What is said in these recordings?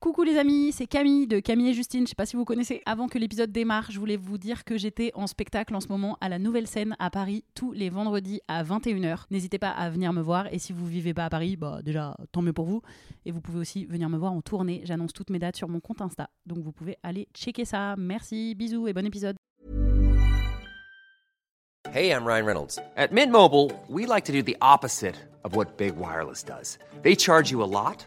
Coucou les amis, c'est Camille de Camille et Justine. Je sais pas si vous connaissez. Avant que l'épisode démarre, je voulais vous dire que j'étais en spectacle en ce moment à la Nouvelle Scène à Paris tous les vendredis à 21h. N'hésitez pas à venir me voir et si vous vivez pas à Paris, bah déjà tant mieux pour vous. Et vous pouvez aussi venir me voir en tournée. J'annonce toutes mes dates sur mon compte Insta. Donc vous pouvez aller checker ça. Merci, bisous et bon épisode. Hey, I'm Ryan Reynolds. At Mint Mobile, we like to do the opposite of what Big Wireless does. They charge you a lot,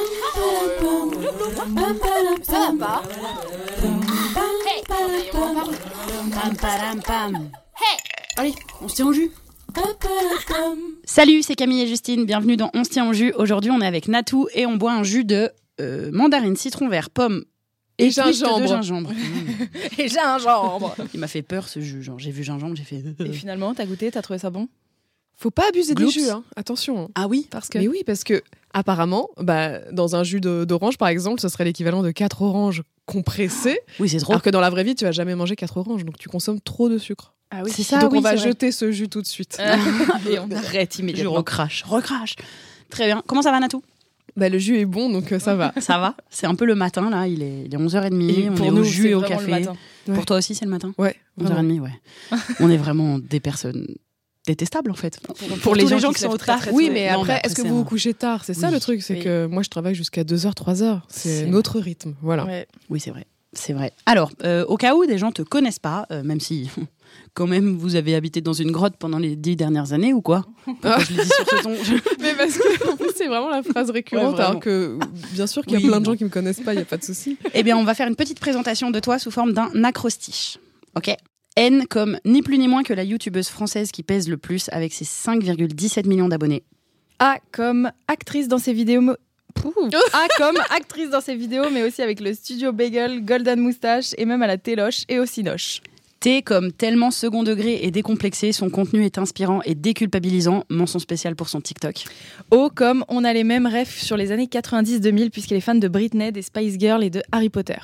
Pam. Allez, on se tient au jus. Salut, c'est Camille et Justine. Bienvenue dans On se tient au jus. Aujourd'hui, on est avec Natou et on boit un jus de euh, mandarine, citron vert, pomme Et twist gingembre. de gingembre. Et gingembre. Il m'a fait peur ce jus. Genre, j'ai vu gingembre, j'ai fait. Et finalement, t'as goûté, t'as trouvé ça bon? Faut pas abuser Gloops. des jus, hein. attention. Ah oui, Parce que... Mais oui, parce que apparemment, bah, dans un jus d'orange, par exemple, ce serait l'équivalent de 4 oranges compressées. oui, c'est trop. Alors que dans la vraie vie, tu vas jamais manger 4 oranges, donc tu consommes trop de sucre. Ah C'est ça, donc oui, on va jeter ce jus tout de suite. et on arrête Je immédiatement. Je recrache, recrache. Très bien. Comment ça va, Natou? Bah, le jus est bon, donc euh, ça va. Ça va C'est un peu le matin, là. Il est, il est 11h30. Et on pour est nous, au jus et au café. Pour toi aussi, c'est le matin? Ouais. vraiment. 11h30, ouais. on est vraiment des personnes détestables, en fait. Pour, Pour les gens, les gens qui, qui sont au très, très Oui, mais Non, après, est-ce que vous vous couchez tard? C'est ça le truc, c'est oui. que moi je travaille jusqu'à 2h, 3h. C'est- C'est notre rythme. Voilà. Oui, c'est vrai. C'est vrai. Alors, euh, au cas où des gens te connaissent pas, euh, même si quand même vous avez habité dans une grotte pendant les dix dernières années ou quoi? Pourquoi je le dis sur ce ton? Je- Mais parce que c'est vraiment la phrase récurrente, Ouais, alors que bien sûr qu'il y a Oui, plein de gens qui me connaissent pas, il y a pas de souci. Eh bien, on va faire une petite présentation de toi sous forme d'un acrostiche. Ok? N comme ni plus ni moins que la youtubeuse française qui pèse le plus avec ses 5,17 millions d'abonnés. A comme actrice dans ses vidéos. mo-. A comme actrice dans ses vidéos, mais aussi avec le studio Bagel, Golden Moustache et même à la Téloche et au Cinoche. T comme tellement second degré et décomplexé, son contenu est inspirant et déculpabilisant. Mention spéciale pour son TikTok. O comme on a les mêmes refs sur les années 90-2000 puisqu'elle est fan de Britney, des Spice Girls et de Harry Potter.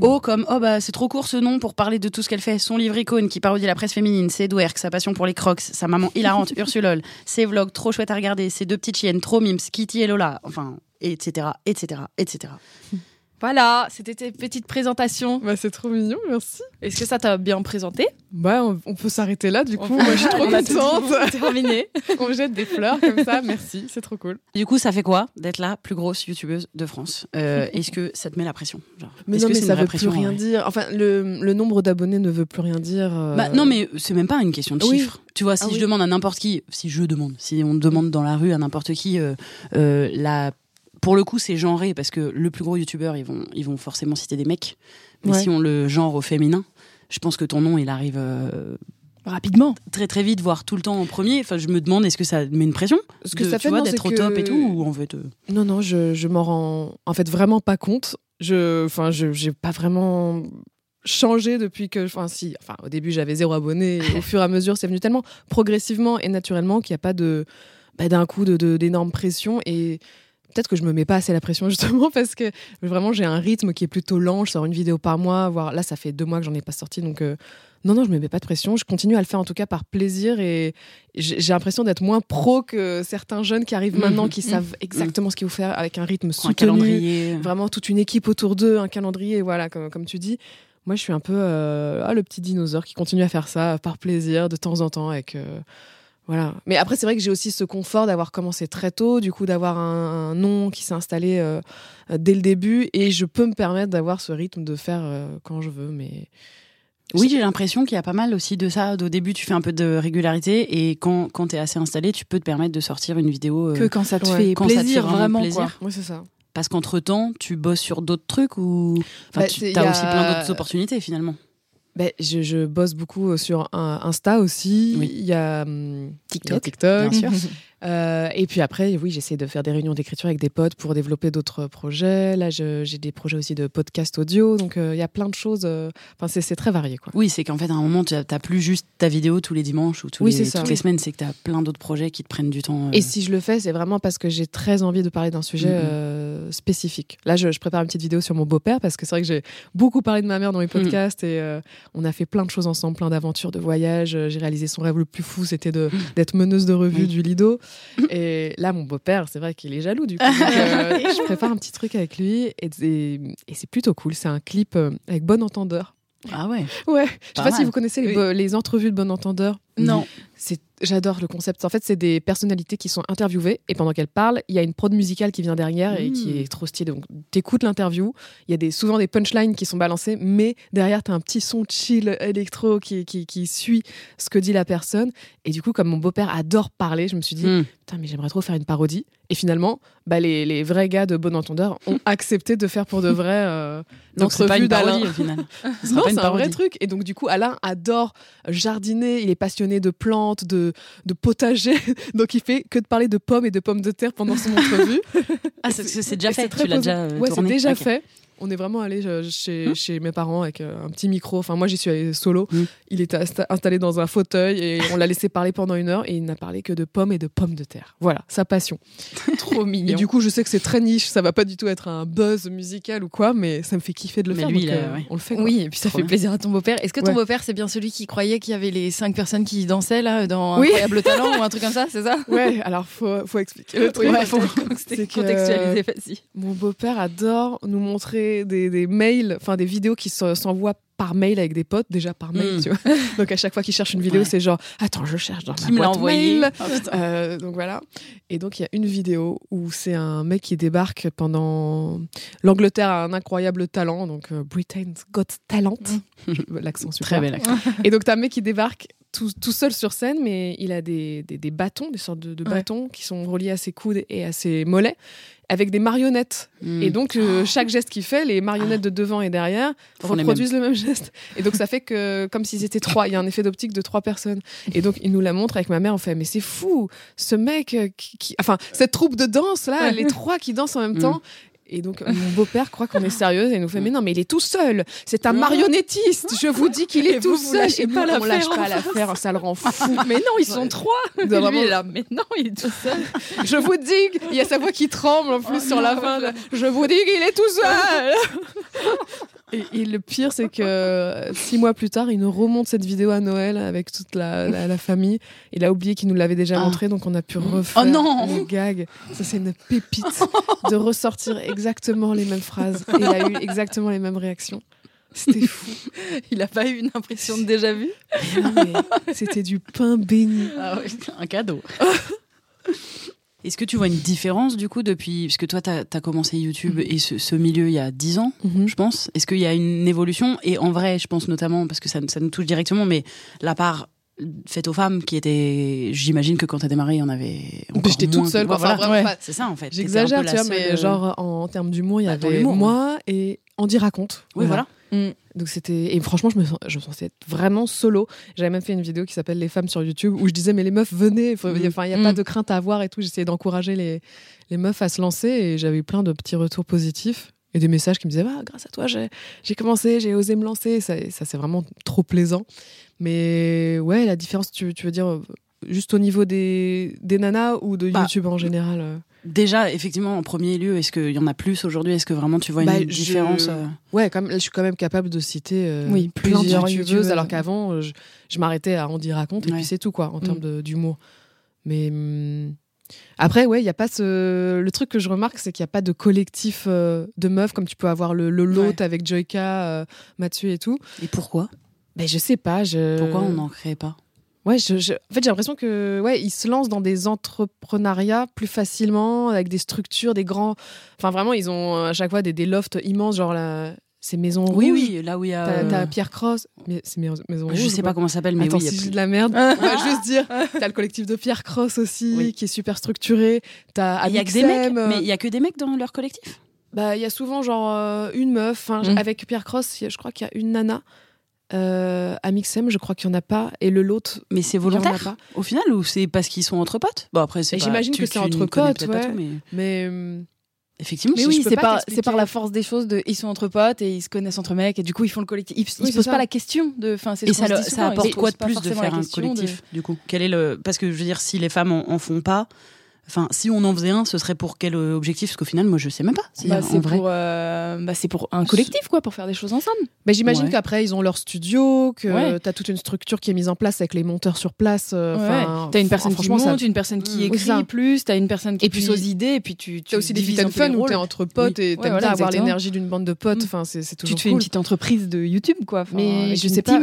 O comme oh bah c'est trop court ce nom pour parler de tout ce qu'elle fait. Son livre icône qui parodie la presse féminine, ses dwerks, sa passion pour les crocs, sa maman hilarante Ursulol, ses vlogs trop chouettes à regarder, ses deux petites chiennes trop mimes, Kitty et Lola, enfin etc etc etc. Voilà, c'était tes petites présentations. Bah, c'est trop mignon, merci. Est-ce que ça t'a bien présenté? Bah, on, on peut s'arrêter là, du coup. On- Moi, je suis trop On a tout contente. terminé. on jette des fleurs comme ça, merci, c'est trop cool. Du coup ça fait quoi d'être la plus grosse youtubeuse de France? Euh, Est-ce que ça te met la pression? Genre, Mais non, que mais ça veut plus rien ouais dire. Enfin, le, le nombre d'abonnés ne veut plus rien dire. euh, Bah, non, mais c'est même pas une question de Oui. chiffres. Tu vois, si Ah je oui. demande à n'importe qui, si je demande, si on demande dans la rue à n'importe qui, euh, euh, la... pour le coup, c'est genré parce que le plus gros youtubeur, ils vont, ils vont forcément citer des mecs. Mais Ouais. si on le genre au féminin, je pense que ton nom, il arrive euh, Rapidement. très très vite, voire tout le temps en premier. Enfin, je me demande, est-ce que ça met une pression Ce que de- ça tu fait, d'être au top que- et tout ou en fait euh, Non, non, je, je m'en rends en fait vraiment pas compte. Je, enfin, je, j'ai pas vraiment changé depuis que, enfin, si, enfin, au début j'avais zéro abonné. et au fur et à mesure, c'est venu tellement progressivement et naturellement qu'il n'y a pas de, bah, d'un coup de, de- d'énorme pression et peut-être que je me mets pas assez la pression justement parce que vraiment j'ai un rythme qui est plutôt lent. Je sors une vidéo par mois, voire là ça fait deux mois que j'en ai pas sorti, donc euh, non, non, je me mets pas de pression. Je continue à le faire en tout cas par plaisir et j'ai l'impression d'être moins pro que certains jeunes qui arrivent maintenant, Mhm. qui savent exactement ce qu'il faut faire avec un rythme un soutenu, calendrier vraiment toute une équipe autour d'eux, un calendrier, voilà, comme, comme tu dis. Moi, je suis un peu euh, ah, le petit dinosaure qui continue à faire ça par plaisir de temps en temps avec. Voilà. Mais après, c'est vrai que j'ai aussi ce confort d'avoir commencé très tôt, du coup, d'avoir un, un nom qui s'est installé euh, dès le début, et je peux me permettre d'avoir ce rythme de faire euh, quand je veux. Mais Oui, j'ai l'impression qu'il y a pas mal aussi de ça. Au début, tu fais un peu de régularité et quand, quand tu es assez installé, tu peux te permettre de sortir une vidéo. euh, Que quand ça te ouais. fait Quand ça te fait plaisir, vraiment vraiment, plaisir. quoi. oui, c'est ça. Parce qu'entre-temps, tu bosses sur d'autres trucs ou. Enfin, Bah, tu as a- aussi plein d'autres opportunités finalement. Ben, je, je bosse beaucoup sur un- Insta aussi. Oui. Il y a hum, TikTok. il y a TikTok. Bien sûr. Euh, et puis après, oui, j'essaie de faire des réunions d'écriture avec des potes pour développer d'autres projets. Là, j'ai des projets aussi de podcast audio. Donc, euh, il y a plein de choses. euh, Enfin, c'est- très varié, quoi. Oui, c'est qu'en fait, à un moment, tu n'as plus juste ta vidéo tous les dimanches ou tous Oui, les, toutes les semaines, c'est que tu as plein d'autres projets qui te prennent du temps. euh. Et si je le fais, c'est vraiment parce que j'ai très envie de parler d'un sujet Mhm. euh, spécifique. Là, je, je prépare une petite vidéo sur mon beau-père parce que c'est vrai que j'ai beaucoup parlé de ma mère dans mes podcasts et on a fait plein de choses ensemble, plein d'aventures, de voyages. J'ai réalisé son rêve le plus fou, c'était d'être meneuse de revue du Lido. Et là, mon beau-père, c'est vrai qu'il est jaloux du coup. Donc, euh, je prépare un petit truc avec lui et, et- et c'est plutôt cool. C'est un clip euh, avec Bon Entendeur. Ah ouais Ouais, je sais Pas pas si vous connaissez les, Oui. les entrevues de Bon Entendeur. Non. C'est, j'adore le concept. En fait, c'est des personnalités qui sont interviewées et pendant qu'elles parlent, il y a une prod musicale qui vient derrière et qui Mm. est trop stylée. Donc, t'écoutes l'interview, il y a des, souvent des punchlines qui sont balancées, mais derrière, t'as un petit son chill électro qui, qui, qui suit ce que dit la personne. Et du coup, comme mon beau-père adore parler, je me suis dit, Hmm. putain, mais j'aimerais trop faire une parodie. Et finalement, bah, les, les vrais gars de Bon Entendeur ont accepté de faire pour de vrai euh, l'entrevue une parodie d'Alain. c'est un vrai truc. Et donc, du coup, Alain adore jardiner. Il est passionné de plantes, de, de potager. donc, il fait que de parler de pommes et de pommes de terre pendant son entrevue. Ah, c'est déjà fait. Tu l'as déjà euh, Ouais, c'est déjà fait. On est vraiment allé euh, chez, Hmm. chez mes parents avec euh, un petit micro. Enfin, moi, j'y suis allée solo. Hmm. Il était insta- installé dans un fauteuil et on l'a laissé parler pendant une heure et il n'a parlé que de pommes et de pommes de terre. Voilà, sa passion. Trop Et mignon. du coup, je sais que c'est très niche. Ça va pas du tout être un buzz musical ou quoi, mais ça me fait kiffer de le Mais faire. lui, donc, il a- euh, ouais. on le fait. quoi. Oui, et puis ça Trop fait bien. plaisir à ton beau-père. Est-ce que ton Ouais. beau-père, c'est bien celui qui croyait qu'il y avait les cinq personnes qui dansaient là dans Oui. Incroyable Talent ou un truc comme ça, c'est ça? Ouais, alors faut, faut expliquer le truc. Ouais, faut-. Mon beau-père adore nous montrer des, des mails, enfin des vidéos qui se- s'envoient par mail avec des potes, déjà par mail, Mm. tu vois. Donc à chaque fois qu'il cherche une vidéo, Ouais. c'est genre, attends, je cherche dans Qui ma boîte mail. Putain. Euh, donc voilà. Et donc il y a une vidéo où c'est un mec qui débarque pendant l'Angleterre a un incroyable talent, donc euh, Britain's Got Talent, l'accent super. Très bel accent. Et donc, t'as un mec qui débarque tout, tout seul sur scène, mais il a des, des, des bâtons, des sortes de, de Ouais. bâtons qui sont reliés à ses coudes et à ses mollets, avec des marionnettes. Hmm. Et donc, euh, chaque geste qu'il fait, les marionnettes de devant et derrière Font reproduisent le même geste. Et donc, ça fait que, comme s'ils étaient trois, il y a un effet d'optique de trois personnes. Et donc, il nous la montre avec ma mère, on fait, mais c'est fou, ce mec, euh, qui, qui- enfin, cette troupe de danse, là, les trois qui dansent en même Mm. temps. Et donc, mon beau-père croit qu'on est sérieuse et nous fait Mais non, mais il est tout seul. C'est un marionnettiste. Je vous dis qu'il est tout vous, vous seul. Et pas nous, on lâche pas l'affaire. Ça le rend fou. Mais non, ils sont trois. Lui vraiment- est là, mais non, il est tout seul. Je vous dis, il y a sa voix qui tremble en plus sur la fin. Je vous dis qu'il est tout seul. Et, et le pire, c'est que euh, six mois plus tard, il nous remonte cette vidéo à Noël avec toute la, la- la famille. Il a oublié qu'il nous l'avait déjà Ah. montré, donc on a pu refaire Oh non le gag. Ça, c'est une pépite de ressortir exactement les mêmes phrases. Et il a eu exactement les mêmes réactions. C'était fou. Il a pas eu une impression de déjà vu? Mais C'était du pain béni. Ah ouais, un cadeau. Est-ce que tu vois une différence du coup depuis. Parce que toi, tu as, commencé YouTube et ce, ce milieu il y a 10 ans, Mhm. je pense. Est-ce qu'il y a une évolution? Et en vrai, je pense notamment, parce que ça, ça nous touche directement, mais la part faite aux femmes qui était. J'imagine que quand tu as démarré, il y en avait. J'étais toute seule. que- quoi. Enfin, voilà. Ouais. C'est ça en fait. J'exagère, tu vois, mais seule, euh, genre en, termes d'humour, il y Bah, avait l'humour, moi et Andy raconte. Oui, voilà. Donc c'était et franchement, je me sens, je me sentais être vraiment solo. J'avais même fait une vidéo qui s'appelle Les femmes sur YouTube où je disais mais les meufs venez, faut- Mm. enfin il y a Mm. pas de crainte à avoir et tout. J'essayais d'encourager les les meufs à se lancer et j'avais eu plein de petits retours positifs et des messages qui me disaient ah, grâce à toi j'ai j'ai commencé, j'ai osé me lancer. Ça, ça c'est vraiment trop plaisant. Mais ouais, la différence, tu, tu veux dire euh, juste au niveau des, des nanas ou de Bah, YouTube en général euh? Déjà, effectivement, en premier lieu, est-ce qu'il y en a plus aujourd'hui? Est-ce que vraiment tu vois une Bah, je- différence euh, Ouais, je suis quand même capable de citer euh, Oui, plusieurs youtubeuses, alors qu'avant, euh, je, je m'arrêtais à Andy raconte et Ouais. puis c'est tout, quoi, en termes Mm. de- d'humour. Mais hum, après, ouais, il y a pas ce. Le truc que je remarque, c'est qu'il n'y a pas de collectif euh, de meufs comme tu peux avoir le, le lot avec Joyka, euh, Mathieu et tout. Et pourquoi? Mais je sais pas. Je... Pourquoi on n'en crée pas? Ouais, je, je- en fait, j'ai l'impression que ouais, ils se lancent dans des entrepreneuriats plus facilement, avec des structures, des grands. Enfin, vraiment, ils ont euh, à chaque fois des, des lofts immenses, genre la... ces maisons Oui, rouges. oui, là où il y a. T'as euh, Pierre Cross, mais c'est Maison Maison Je Rouge, sais pas comment ça s'appelle, mais Attends, oui, si plus- de la merde, on va juste dire. T'as le collectif de Pierre Cross aussi, Oui. qui est super structuré. T'as Il y a que des mecs, mais il y a que des mecs dans leur collectif? bah, il y a souvent genre euh, une meuf. Mm. Avec Pierre Cross, je crois qu'il y a une nana. Euh, Amixem, je crois qu'il n'y en a pas. Et le l'autre, Mais c'est il y en a volontaire pas. au final ou c'est parce qu'ils sont entre potes? Bon après c'est j'imagine que c'est entre potes, ouais. tout, mais Mais euh, effectivement. Mais oui, c'est pas par, t'expliquer. c'est par la force des choses. De, ils sont entre potes et ils se connaissent entre mecs et du coup ils font le collectif. Ils, ils Oui, se c'est posent ça. pas la question de. Et ça, se ils apporte se quoi de plus de faire un de- collectif du coup? Quel est le parce que je veux dire si les femmes en, en font pas, enfin si on en faisait un, ce serait pour quel euh, objectif? Parce qu'au final, moi je sais même pas. si Bah, en c'est vrai. pour, euh, bah, c'est pour un collectif quoi, pour faire des choses ensemble. mais j'imagine Ouais. qu'après, ils ont leur studio, que Ouais. tu as toute une structure qui est mise en place avec les monteurs sur place. euh, enfin, T'as une personne qui franchement, ça- monte, une personne qui Mm. Oui, écrit ça. plus, t'as une personne qui Et puis- aux idées, et puis tu. tu T'as aussi des fit and fun où rôles. t'es entre potes et Ouais, t'aimes voilà, avoir l'énergie d'une bande de potes. Mm. Enfin, c'est c'est Tu toujours te fais une petite entreprise de YouTube quoi. Mais je sais pas,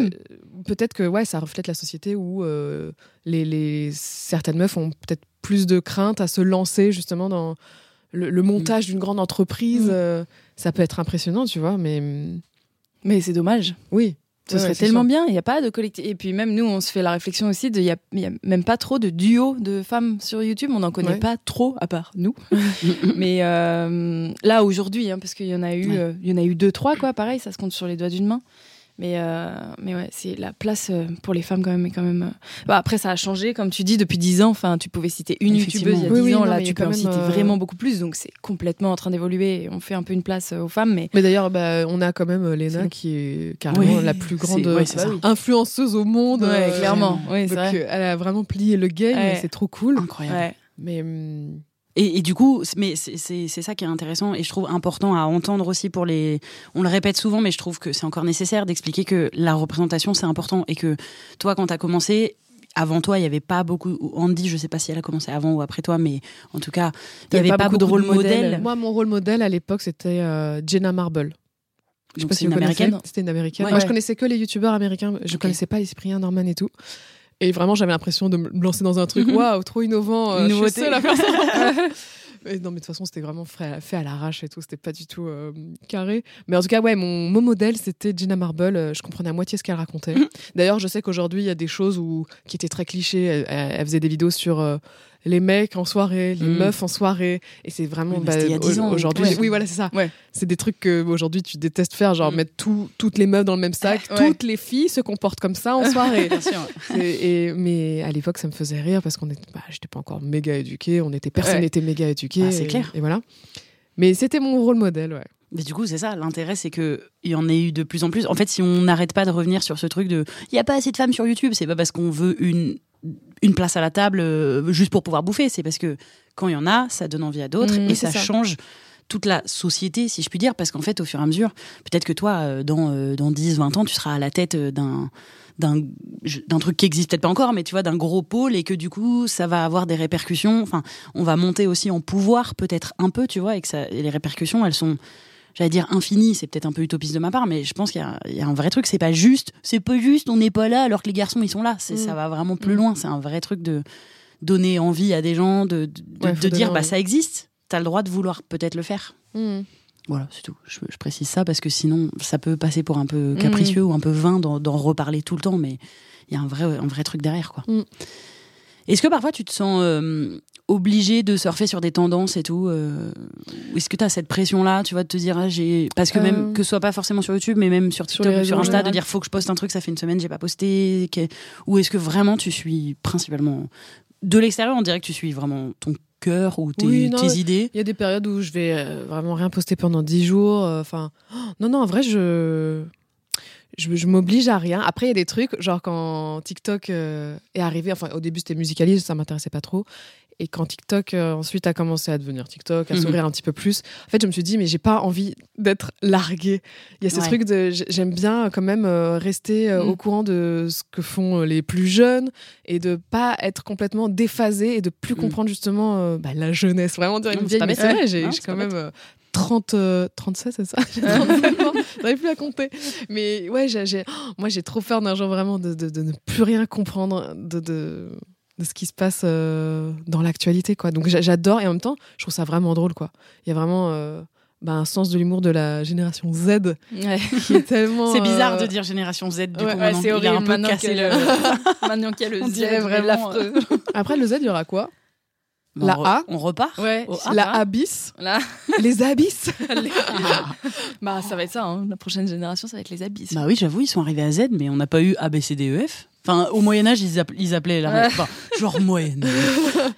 peut-être que ouais, ça reflète la société où euh, les, les- certaines meufs ont peut-être plus de crainte à se lancer justement dans le, le montage d'une grande entreprise. Mm. euh, ça peut être impressionnant, tu vois, mais mm, Mais c'est dommage. oui. Ce Ouais, serait tellement sûr. bien. Il n'y a pas de collectif. Et puis même nous, on se fait la réflexion aussi. Il n'y a, il y a même pas trop de duos de femmes sur YouTube. On n'en connaît Ouais. pas trop, à part nous. Mais euh, là aujourd'hui, hein, parce qu'il y en a eu, Ouais. il y en a eu deux, trois quoi. Pareil, ça se compte sur les doigts d'une main. Mais euh, mais ouais, c'est la place euh, pour les femmes quand même. est quand même. euh, bah, après, ça a changé, comme tu dis, depuis dix ans. Enfin, tu pouvais citer une youtubeuse il y a Oui, dix oui, ans. non, là, tu peux en citer euh, vraiment beaucoup plus. Donc c'est complètement en train d'évoluer. On fait un peu une place aux femmes, mais Mais d'ailleurs, bah, on a quand même Léna qui est carrément Oui, la plus grande ouais, influenceuse au monde. ouais, euh, clairement. Donc, vrai. elle a vraiment plié le game c'est trop cool. Incroyable. Mais hum, Et, et du coup, c'est- mais c'est- ça qui est intéressant et je trouve important à entendre aussi pour les. On le répète souvent, mais je trouve que c'est encore nécessaire d'expliquer que la représentation c'est important et que toi, quand tu as commencé. Avant toi, il n'y avait pas beaucoup. Andy, je sais pas si elle a commencé avant ou après toi, mais en tout cas, il n'y avait pas, beaucoup de rôle modèles. modèles. moi, mon rôle modèle à l'époque, c'était euh, Jenna Marble. Je sais pas si une vous américaine? C'était une américaine. Ouais. Moi, je connaissais que les youtubeurs américains. Je Ok. connaissais pas les Cyprien Norman et tout. Et vraiment, j'avais l'impression de me lancer dans un truc, Mhm. waouh, trop innovant. euh, je suis seule à faire ça. Mais non, mais de toute façon, c'était vraiment fait, fait à l'arrache et tout. C'était pas du tout euh, carré. Mais en tout cas, ouais, mon, mon modèle, c'était Gina Marble. Euh, Je comprenais à moitié ce qu'elle racontait. Mhm. D'ailleurs, je sais qu'aujourd'hui, il y a des choses où, qui étaient très clichés. Elle faisait des vidéos sur euh, les mecs en soirée, les Mhm. meufs en soirée. Et c'est vraiment. Oui, c'était il y a au- 10 ans. Aujourd'hui, Ouais. oui, voilà, c'est ça. Ouais. C'est des trucs que aujourd'hui tu détestes faire, genre Mhm. mettre tout- toutes les meufs dans le même sac. Ouais. Toutes les filles se comportent comme ça en soirée. Bien sûr. Et- mais à l'époque, ça me faisait rire parce qu'on était, bah, j'étais pas encore méga éduquée, on était, personne Ouais. n'était méga éduqué. Ah, c'est clair. Et voilà. Mais c'était mon rôle modèle, ouais. Mais du coup, c'est ça. L'intérêt, c'est que il y en ait eu de plus en plus. En fait, si on n'arrête pas de revenir sur ce truc de, il y a pas assez de femmes sur YouTube, c'est pas parce qu'on veut une une place à la table euh, juste pour pouvoir bouffer. C'est parce que quand il y en a, ça donne envie à d'autres Mmh, et ça, ça. change toute la société, si je puis dire, parce qu'en fait, au fur et à mesure, peut-être que toi, euh, dans, euh, dans 10, 20 ans, tu seras à la tête d'un d'un truc qui existe peut-être pas encore mais tu vois d'un gros pôle et que du coup ça va avoir des répercussions enfin on va monter aussi en pouvoir peut-être un peu tu vois et que ça et les répercussions elles sont j'allais dire infinies c'est peut-être un peu utopiste de ma part mais je pense qu'il y, a- il y a un vrai truc c'est pas juste c'est pas juste on n'est pas là alors que les garçons ils sont là Mm. ça va vraiment plus Mm. loin c'est un vrai truc de donner envie à des gens de, de, Ouais, dire bah envie. ça existe t'as le droit de vouloir peut-être le faire voilà, c'est tout. Je, je précise ça parce que sinon, ça peut passer pour un peu capricieux ou un peu vain d'en reparler tout le temps, mais il y a un vrai, un vrai truc derrière, quoi. Mm. Est-ce que parfois tu te sens euh, obligé de surfer sur des tendances et tout euh, Est-ce que tu as cette pression-là, tu vois, de te dire, ah, j'ai. Parce que Euh. même, que ce soit pas forcément sur YouTube, mais même sur Sur TikTok ou sur en Insta, de dire, faut que je poste un truc, ça fait une semaine, j'ai pas posté. que- Ou est-ce que vraiment tu suis principalement. De l'extérieur, on dirait que tu suis vraiment ton cœur ou tes, Oui, non, tes idées? Il y a des périodes où je vais euh, vraiment rien poster pendant 10 jours. euh, Enfin, non, non, en vrai, je. Je, je m'oblige à rien. Après, il y a des trucs, genre quand TikTok euh, est arrivé, enfin au début c'était musicalise, ça m'intéressait pas trop. Et quand TikTok euh, ensuite a commencé à devenir TikTok, à Mhm. s'ouvrir un petit peu plus, en fait je me suis dit, mais j'ai pas envie d'être larguée. Il y a ce Ouais. truc de. J'aime bien quand même euh, rester euh, Mhm. au courant de ce que font euh, les plus jeunes et de pas être complètement déphasé et de plus Mhm. comprendre justement euh, bah, la jeunesse. Vraiment dire une vieille, mais c'est vrai, Ouais. j'ai quand même euh, 30, euh, 37, c'est ça? J'ai 37 ans, j'arrive plus à compter. Mais ouais, j'ai, j'ai- oh, moi j'ai trop peur d'un jour vraiment de, de- de ne plus rien comprendre de, de, de ce qui se passe euh, dans l'actualité. quoi. Donc j'a- j'adore et en même temps, je trouve ça vraiment drôle. quoi. Il y a vraiment euh, bah, un sens de l'humour de la génération Z Ouais. qui est tellement. C'est bizarre euh, de dire génération Z du ouais, coup. ouais, maintenant. c'est a horrible un peu maintenant cassé qu'il y le. a le- maintenant qu'il y a le On Z, dirait vraiment. Après le Z, il y aura quoi? Bon, La A? On repart? Ouais. au A. La abyss, Là, les abysses. bah ça va être ça. hein. La prochaine génération, ça va être les abysses. Bah oui, j'avoue, ils sont arrivés à Z, mais on n'a pas eu A, B, C, D, E, F. Enfin, au Moyen-Âge, ils, appel- ils appelaient la. Enfin, genre moyenne.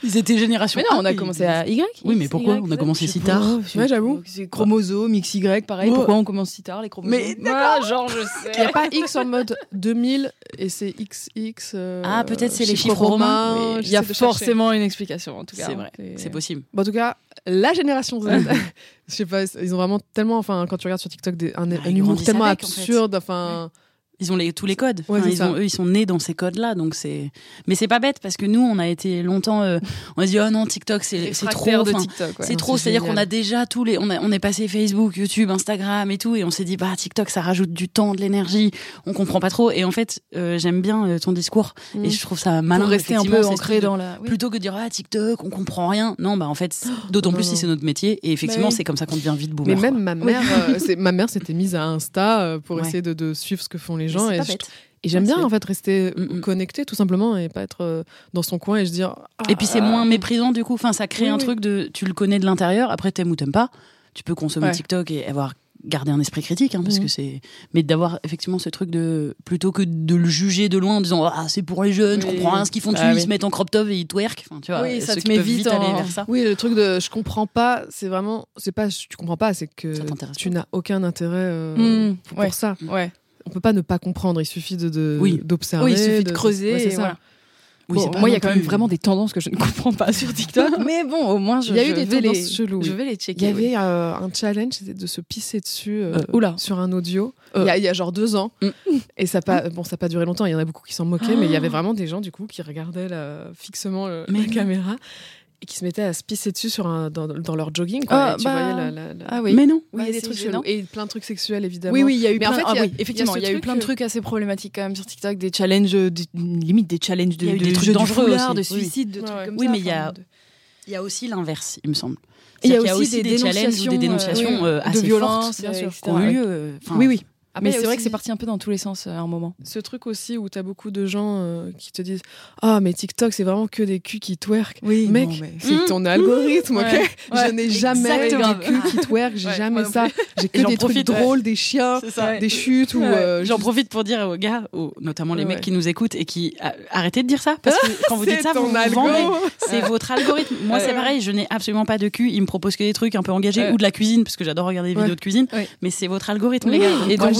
Ils étaient génération mais non, on a commencé à Y. Oui, mais X, pourquoi Y, On a commencé si tard. je sais Ouais, j'avoue. C'est chromosome, XY, pareil. Ouais. Pourquoi on commence si tard, les chromosomes Mais Ah, genre, je sais. Il n'y a pas X en mode 2000 et c'est XX. euh, Ah, peut-être c'est les chiffres romains. Il y a chercher. forcément une explication, en tout cas. C'est vrai, c'est possible. Bon, en tout cas, la génération Z, je sais pas, ils ont vraiment tellement, enfin, quand tu regardes sur TikTok, des, un, Ah, un ils humour tellement avec, en fait. absurde, enfin. Ils ont les, tous les codes. Ouais, Enfin, c'est ils ont, eux, ils sont nés dans ces codes-là, donc c'est. Mais c'est pas bête parce que nous, on a été longtemps. euh, on a dit oh non, TikTok, c'est c'est trop. de TikTok. ouais. C'est trop, c'est c'est-à-dire qu'on a déjà tous les, on, a- on est passé Facebook, YouTube, Instagram et tout, et on s'est dit bah TikTok ça rajoute du temps, de l'énergie, on comprend pas trop. Et en fait, euh, j'aime bien euh, ton discours et je trouve ça malin. Pour rester un peu ancré dans la. oui. Plutôt que de dire ah TikTok, on comprend rien. Non, bah en fait, c'est- d'autant plus si c'est notre métier. Et effectivement, oui. c'est comme ça qu'on devient vite Mais boomer. même quoi. ma mère, euh, c'est- ma mère s'était mise à Insta pour Ouais. essayer de, de suivre ce que font les Mais gens. Et, je- j'aime bien en fait rester Mm, mm. connecté tout simplement et pas être euh, dans son coin et se dire. Et puis c'est ah, moins méprisant du coup. Enfin, ça crée Oui, un oui. truc de, tu le connais de l'intérieur. Après, t'aimes ou t'aimes pas. Tu peux consommer Ouais. TikTok et avoir gardé un esprit critique, hein, parce Mhm. que c'est. Mais d'avoir effectivement ce truc de plutôt que de le juger de loin en disant ah c'est pour les jeunes, je comprends rien ce qu'ils font dessus, Bah ils se mettent en crop top et ils twerk. Enfin, tu vois. Oui, ça te met vite en- aller vers ça. Oui, le truc de je comprends pas, c'est vraiment, c'est pas tu comprends pas, c'est que tu pas. n'as aucun intérêt euh, Mm, pour ouais. ça. Ouais. On peut pas ne pas comprendre, il suffit de, de- Oui. d'observer. Oui, il suffit de creuser. ouais, c'est et ça. voilà. Oui, Bon, moi, il y a quand même vraiment des tendances que je ne comprends pas sur TikTok. mais bon, au moins, je, Il y a eu des vais tendances les, cheloues, Je vais les Il checker. y avait euh, un challenge, c'était de se pisser dessus euh, Euh, oula. sur un audio. Euh. Il, y a, il y a genre deux ans. Mm. Et ça pas, bon, ça n'a pas duré longtemps. Il y en a beaucoup qui s'en moquaient, mais il y avait vraiment des gens du coup qui regardaient là, fixement le- la non. caméra et qui se mettaient à se pisser dessus sur un, dans, dans leur jogging. Quoi, Ah, tu bah, voyais la, la- la- Ah oui. Mais non. Oui, il y a des trucs. Et plein de trucs sexuels, évidemment. Oui, oui, il y a eu Mais en plein. fait, ah il y a- oui, il y a effectivement, il y a eu plein de euh, trucs assez problématiques quand même sur TikTok, des challenges, des, limite des challenges de, Il y a eu de des trucs jeux du dangereux foulard, aussi, de oui. suicide, de Ouais, trucs ouais. comme Oui, ça. mais il y a- de- Il y a aussi l'inverse, il me semble. Il y a aussi des ou dénonciations, des dénonciations euh, euh, de assez violence, fortes, bien sûr, qui ont eu lieu. euh, Oui, oui. Après, mais a c'est vrai que c'est parti un peu dans tous les sens euh, à un moment. Ce truc aussi où t'as beaucoup de gens euh, qui te disent Ah, mais TikTok, c'est vraiment que des culs qui twerk. Oui, Mec, mais- c'est Mmh. ton algorithme, ok Ouais, Je ouais, n'ai jamais exactement. des culs qui twerk, j'ai Ouais, jamais ça. J'ai que des trucs profite, ouais. drôles, des chiens, ça. des chutes ou. Ouais. euh, J'en juste- profite pour dire aux gars, aux- notamment les Ouais, mecs qui nous écoutent et qui ah, arrêtez de dire ça parce que quand vous dites ça, vous vendez. C'est votre algorithme. Moi, c'est pareil. Je n'ai absolument pas de cul. Il me propose que des trucs un peu engagés ou de la cuisine parce que j'adore regarder des vidéos de cuisine. Mais c'est votre algorithme, les gars.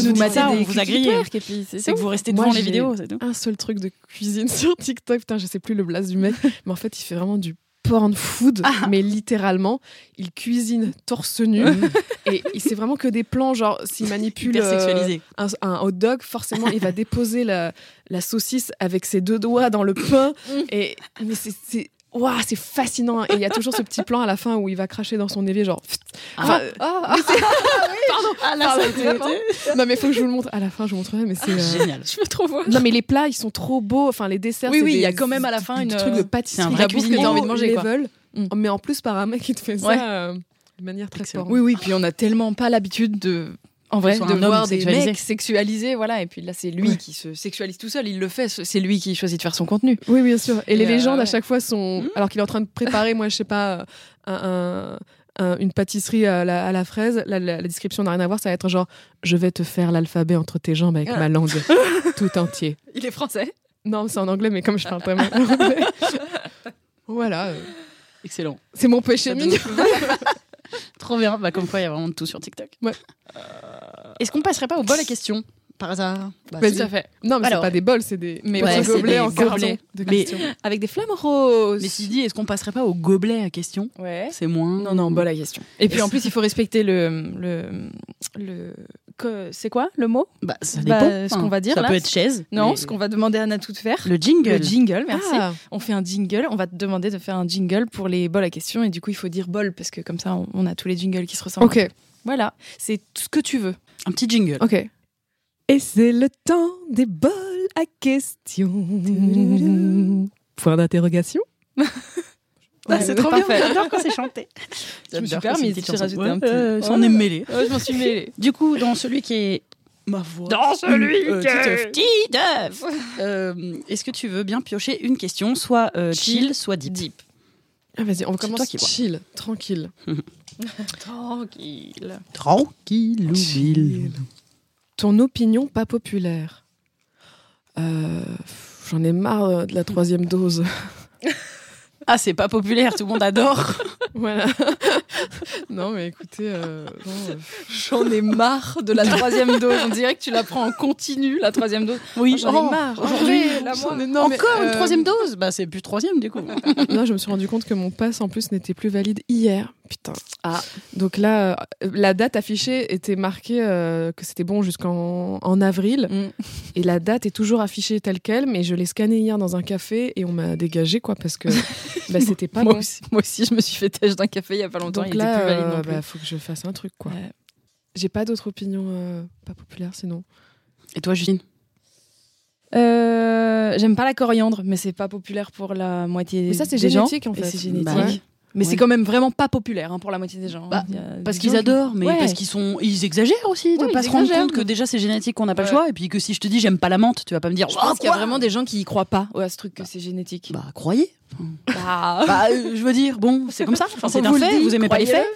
Vous nous on des vous culs a qui grillé. twerk, et puis c'est que vous restez Moi, devant les vidéos, c'est tout. Un seul truc de cuisine sur TikTok, putain, je sais plus le blast du mec, mais en fait, il fait vraiment du porn food, Ah. mais littéralement, il cuisine torse nu et c'est vraiment que des plans, genre s'il manipule euh, sexualisé. un, un hot dog, forcément, il va déposer la, la saucisse avec ses deux doigts dans le pain. et mais c'est c'est ouah, c'est fascinant. Et il y a toujours ce petit plan à la fin où il va cracher dans son évier, genre. Enfin, euh, Ah, Ah là, pardon, ça a été- vraiment. non mais faut que je vous le montre. À la fin, je vous montrerai. Mais c'est euh, Génial. je trop voir. non mais les plats, ils sont trop beaux. Enfin les desserts. Oui, c'est oui, il y a quand même à la fin une, trucs de euh, pâtisserie. c'est un vrai que t'as envie de manger. quoi. level, Mm. Mais en plus par un mec qui te fait ça Ouais. euh, de manière très porn. Oui, oui, puis on a tellement pas l'habitude de. En vrai, de voir des sexualisé. mecs sexualisés, voilà. Et puis là, c'est lui Ouais. qui se sexualise tout seul. Il le fait. C'est lui qui choisit de faire son contenu. Oui, bien sûr. Et, les Et, euh, légendes à chaque fois sont. Alors qu'il est en train de préparer, moi, je sais pas, un- un- un- une pâtisserie à la, à la fraise, la, la- la description n'a rien à voir. Ça va être genre Je vais te faire l'alphabet entre tes jambes avec ma langue tout entier. Il est français? Non, c'est en anglais, mais comme je parle tellement anglais. voilà. Excellent. C'est mon péché mignon. Trop bien. Bah, comme quoi, il y a vraiment de tout sur TikTok. Ouais. Est-ce qu'on passerait pas au bol à question par hasard? Bah, c'est- Tout à fait. Non, mais c'est pas des bols, c'est des Mais ouais, c'est gobelets des en gobelets. de Mais- questions. Avec des flammes roses. Mais si dit, est-ce qu'on passerait pas au gobelet à question Ouais. C'est moins. Non, non, bonne la question. Et puis en plus, il faut respecter le. le, le c'est quoi le mot? Bah, ça Bah, dépend. ce qu'on va dire, Ça là, peut être chaise. Non, mais- ce qu'on va demander à Natou de faire. Le jingle. Le jingle, merci. Ah, On fait un jingle, on va te demander de faire un jingle pour les bols à questions et du coup il faut dire bol parce que comme ça on, on a tous les jingles qui se ressemblent. ok, Voilà, c'est tout ce que tu veux. Un petit jingle. ok. Et c'est le temps des bols à questions. Point d'interrogation. Ah, c'est trop parfait. bien. J'adore quand c'est chanté. De petite chanson. rajouter un Ouais, petit-. S'en est mêlé. Je m'en suis mêlée. Du coup, dans celui qui est ma voix. Dans celui Euh, qui est- Titeuf. Euh, Est-ce que tu veux bien piocher une question, soit euh, chill, soit deep? Deep. Ah, vas-y, on commence toi qui chill, tranquille. Tranquille. Tranquille, Chill. Ton opinion pas populaire Euh, J'en ai marre euh, de la troisième dose. Ah, c'est pas populaire, tout le monde adore. voilà. non, mais écoutez, euh, euh, J'en ai marre de la troisième dose. On dirait que tu la prends en continu, la troisième dose. Oui, J'en ai oh, marre. Aujourd'hui, non, mais, encore une euh, troisième dose? Bah, c'est plus troisième du coup. Non, je me suis rendu compte que mon pass en plus n'était plus valide hier. Putain. Ah. Donc là, euh, la date affichée était marquée que c'était bon jusqu'en en avril. Mm. Et la date est toujours affichée telle quelle, mais je l'ai scannée hier dans un café et on m'a dégagé quoi parce que bah, c'était pas moi, bon. aussi, moi aussi, je me suis fait têche d'un café il y a pas longtemps. Donc il là, valide euh, bah, faut que je fasse un truc quoi. Ouais. J'ai pas d'autres opinions euh, pas populaires sinon. Et toi, Justine Euh, J'aime pas la coriandre, mais c'est pas populaire pour la moitié Mais ça c'est des gens. génétique en fait. c'est génétique. Bah. Mais Ouais. c'est quand même vraiment pas populaire hein, pour la moitié des gens. Bah, Parce qu'ils adorent, mais Ouais. parce qu'ils sont, ils exagèrent aussi de Ouais, pas se rendre compte que déjà c'est génétique, qu'on n'a pas le choix, et puis que si je te dis j'aime pas la menthe, tu vas pas me dire. Je Oh, pense qu'il y a vraiment des gens qui y croient pas à ce truc que c'est génétique. Bah croyez. Bah, Bah, euh, je veux dire, bon, c'est comme ça. Enfin, c'est un fait. Vous aimez pas les faits.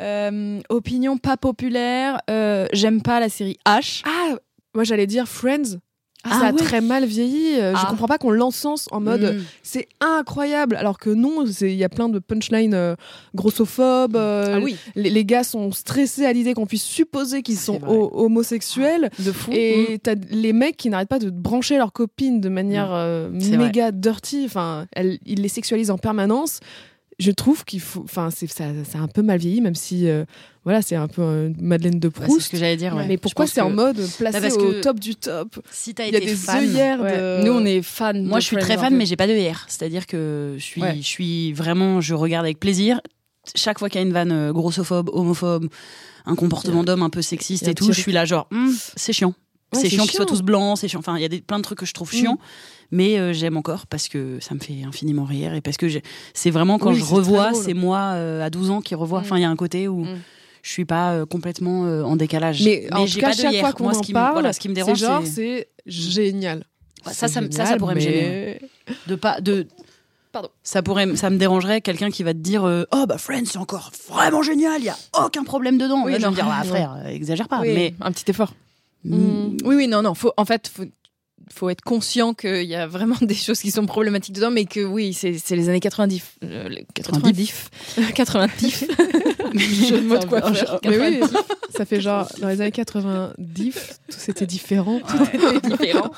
Euh, opinion pas populaire, euh, j'aime pas la série H. Ah, moi j'allais dire Friends. Ah ça a ouais. très mal vieilli. Euh, Je Ah. comprends pas qu'on l'encense en mode Mm. c'est incroyable, alors que non, il y a plein de punchlines euh, grossophobes. euh, ah oui, les, les gars sont stressés à l'idée qu'on puisse supposer qu'ils sont homosexuels. de fou. Et t'as les mecs qui n'arrêtent pas de brancher leurs copines de manière euh, C'est méga dirty. Enfin, elles- ils les sexualisent en permanence. Je trouve qu'il faut. Enfin, c'est ça, ça a un peu mal vieilli, même si euh, voilà, c'est un peu euh, Madeleine de Bah, c'est Proust. ce que j'allais dire. ouais. Mais pourquoi c'est en mode placé parce au que- top du top Si t'as Il y a été des fan, œillères Ouais. de. Nous on est fans. Moi, je suis très fan, mais j'ai pas de R. C'est-à-dire que je suis, Ouais. je suis vraiment, je regarde avec plaisir. Chaque fois qu'il y a une vanne euh, grossophobe, homophobe, un comportement d'homme un peu sexiste et tout, je suis là genre, Hum, c'est chiant. Ouais, c'est c'est chiant qu'ils soient tous blancs, c'est chiant. Enfin, il y a des, plein de trucs que je trouve chiants, mais euh, j'aime encore parce que ça me fait infiniment rire et parce que c'est vraiment quand Oui, je c'est revois, c'est moi euh, à 12 ans qui revois. Mm. Enfin, il y a un côté où Mm. je suis pas euh, complètement en décalage. Mais, en j'ai tout cas, pas de chaque hier. fois qu'on en qui me- parle, voilà, ce qui me c'est dérange, genre, c'est c'est génial. Ça, ça, me- C'est ça, ça pourrait me génial, gêner. mais- de pas de Pardon. ça pourrait ça me dérangerait quelqu'un qui va te dire euh, oh bah Friends c'est encore vraiment génial il y a aucun problème dedans Oui, Là, je vais me dire ah, frère exagère pas Oui, mais un petit effort. Mm. Oui, oui, non, non. Faut, en fait, faut, faut être conscient qu'il y a vraiment des choses qui sont problématiques dedans, mais que oui, c'est les années 90. euh, les 90. 90. Jeu de mots de coiffeur. Mais oui, ça fait genre dans les années 90, tout c'était différent. différent.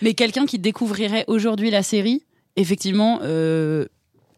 mais quelqu'un qui découvrirait aujourd'hui la série effectivement euh,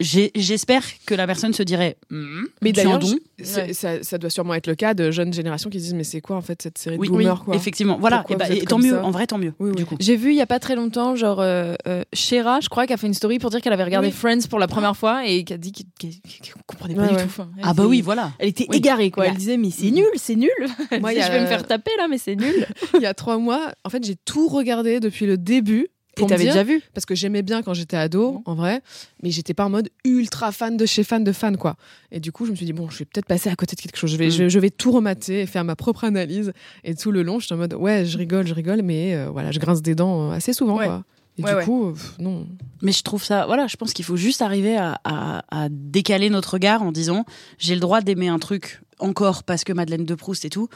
j'espère que la personne se dirait Hmm, Mais d'ailleurs, Ouais. ça, ça doit sûrement être le cas de jeunes générations qui se disent mais c'est quoi en fait cette série de oui, boomers oui, quoi? effectivement voilà et, bah, vous êtes et tant mieux en vrai tant mieux Oui, oui. du coup J'ai vu il y a pas très longtemps, genre, euh, euh, Shera, je crois, qui a fait une story pour dire qu'elle avait regardé Oui. Friends pour la première fois et qui a dit qu'elle qu'elle comprenait pas Ouais, du ouais. tout. Enfin, ah bah oui voilà Elle était Oui. égarée, quoi. Elle disait, mais c'est nul, c'est nul. Moi, je vais me faire taper là, mais c'est nul. Il y a trois mois, en fait, j'ai tout regardé depuis le début. Et Pour me t'avais déjà vu parce que j'aimais bien quand j'étais ado, en vrai, mais j'étais pas en mode ultra fan de chez fan de fan, quoi. Et du coup, je me suis dit, bon, je vais peut-être passer à côté de quelque chose. Je vais, Mm. je, je vais tout remater et faire ma propre analyse. Et tout le long, j'étais en mode, ouais, je rigole, je rigole, mais euh, voilà, je grince des dents euh, assez souvent, Ouais. quoi. Et Ouais, du ouais. coup, euh, pff, non. Mais je trouve ça, voilà, je pense qu'il faut juste arriver à, à- à décaler notre regard en disant j'ai le droit d'aimer un truc encore parce que Madeleine de Proust et tout,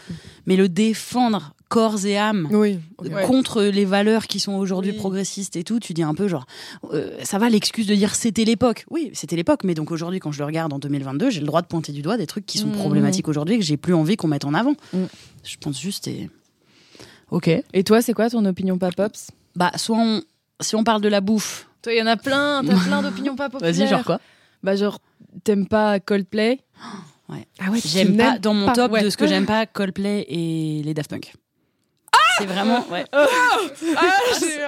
mais le défendre corps et âme Oui. contre les valeurs qui sont aujourd'hui Oui. progressistes et tout, tu dis un peu genre euh, ça va l'excuse de dire c'était l'époque. Oui, c'était l'époque, mais donc aujourd'hui quand je le regarde en 2022, j'ai le droit de pointer du doigt des trucs qui sont Mhm. problématiques aujourd'hui et que j'ai plus envie qu'on mette en avant. Mhm. Je pense juste et OK. Et toi, c'est quoi ton opinion pas pops Bah soit on si on parle de la bouffe, Toi, il y en a plein, t'as plein d'opinions pas populaires. vas-y genre quoi Bah, genre, t'aimes pas Coldplay Ah ouais, J'aime pas dans mon top ouais. de ce que j'aime pas Coldplay et les Daft Punk. C'est vraiment ouais. Ah, j'ai-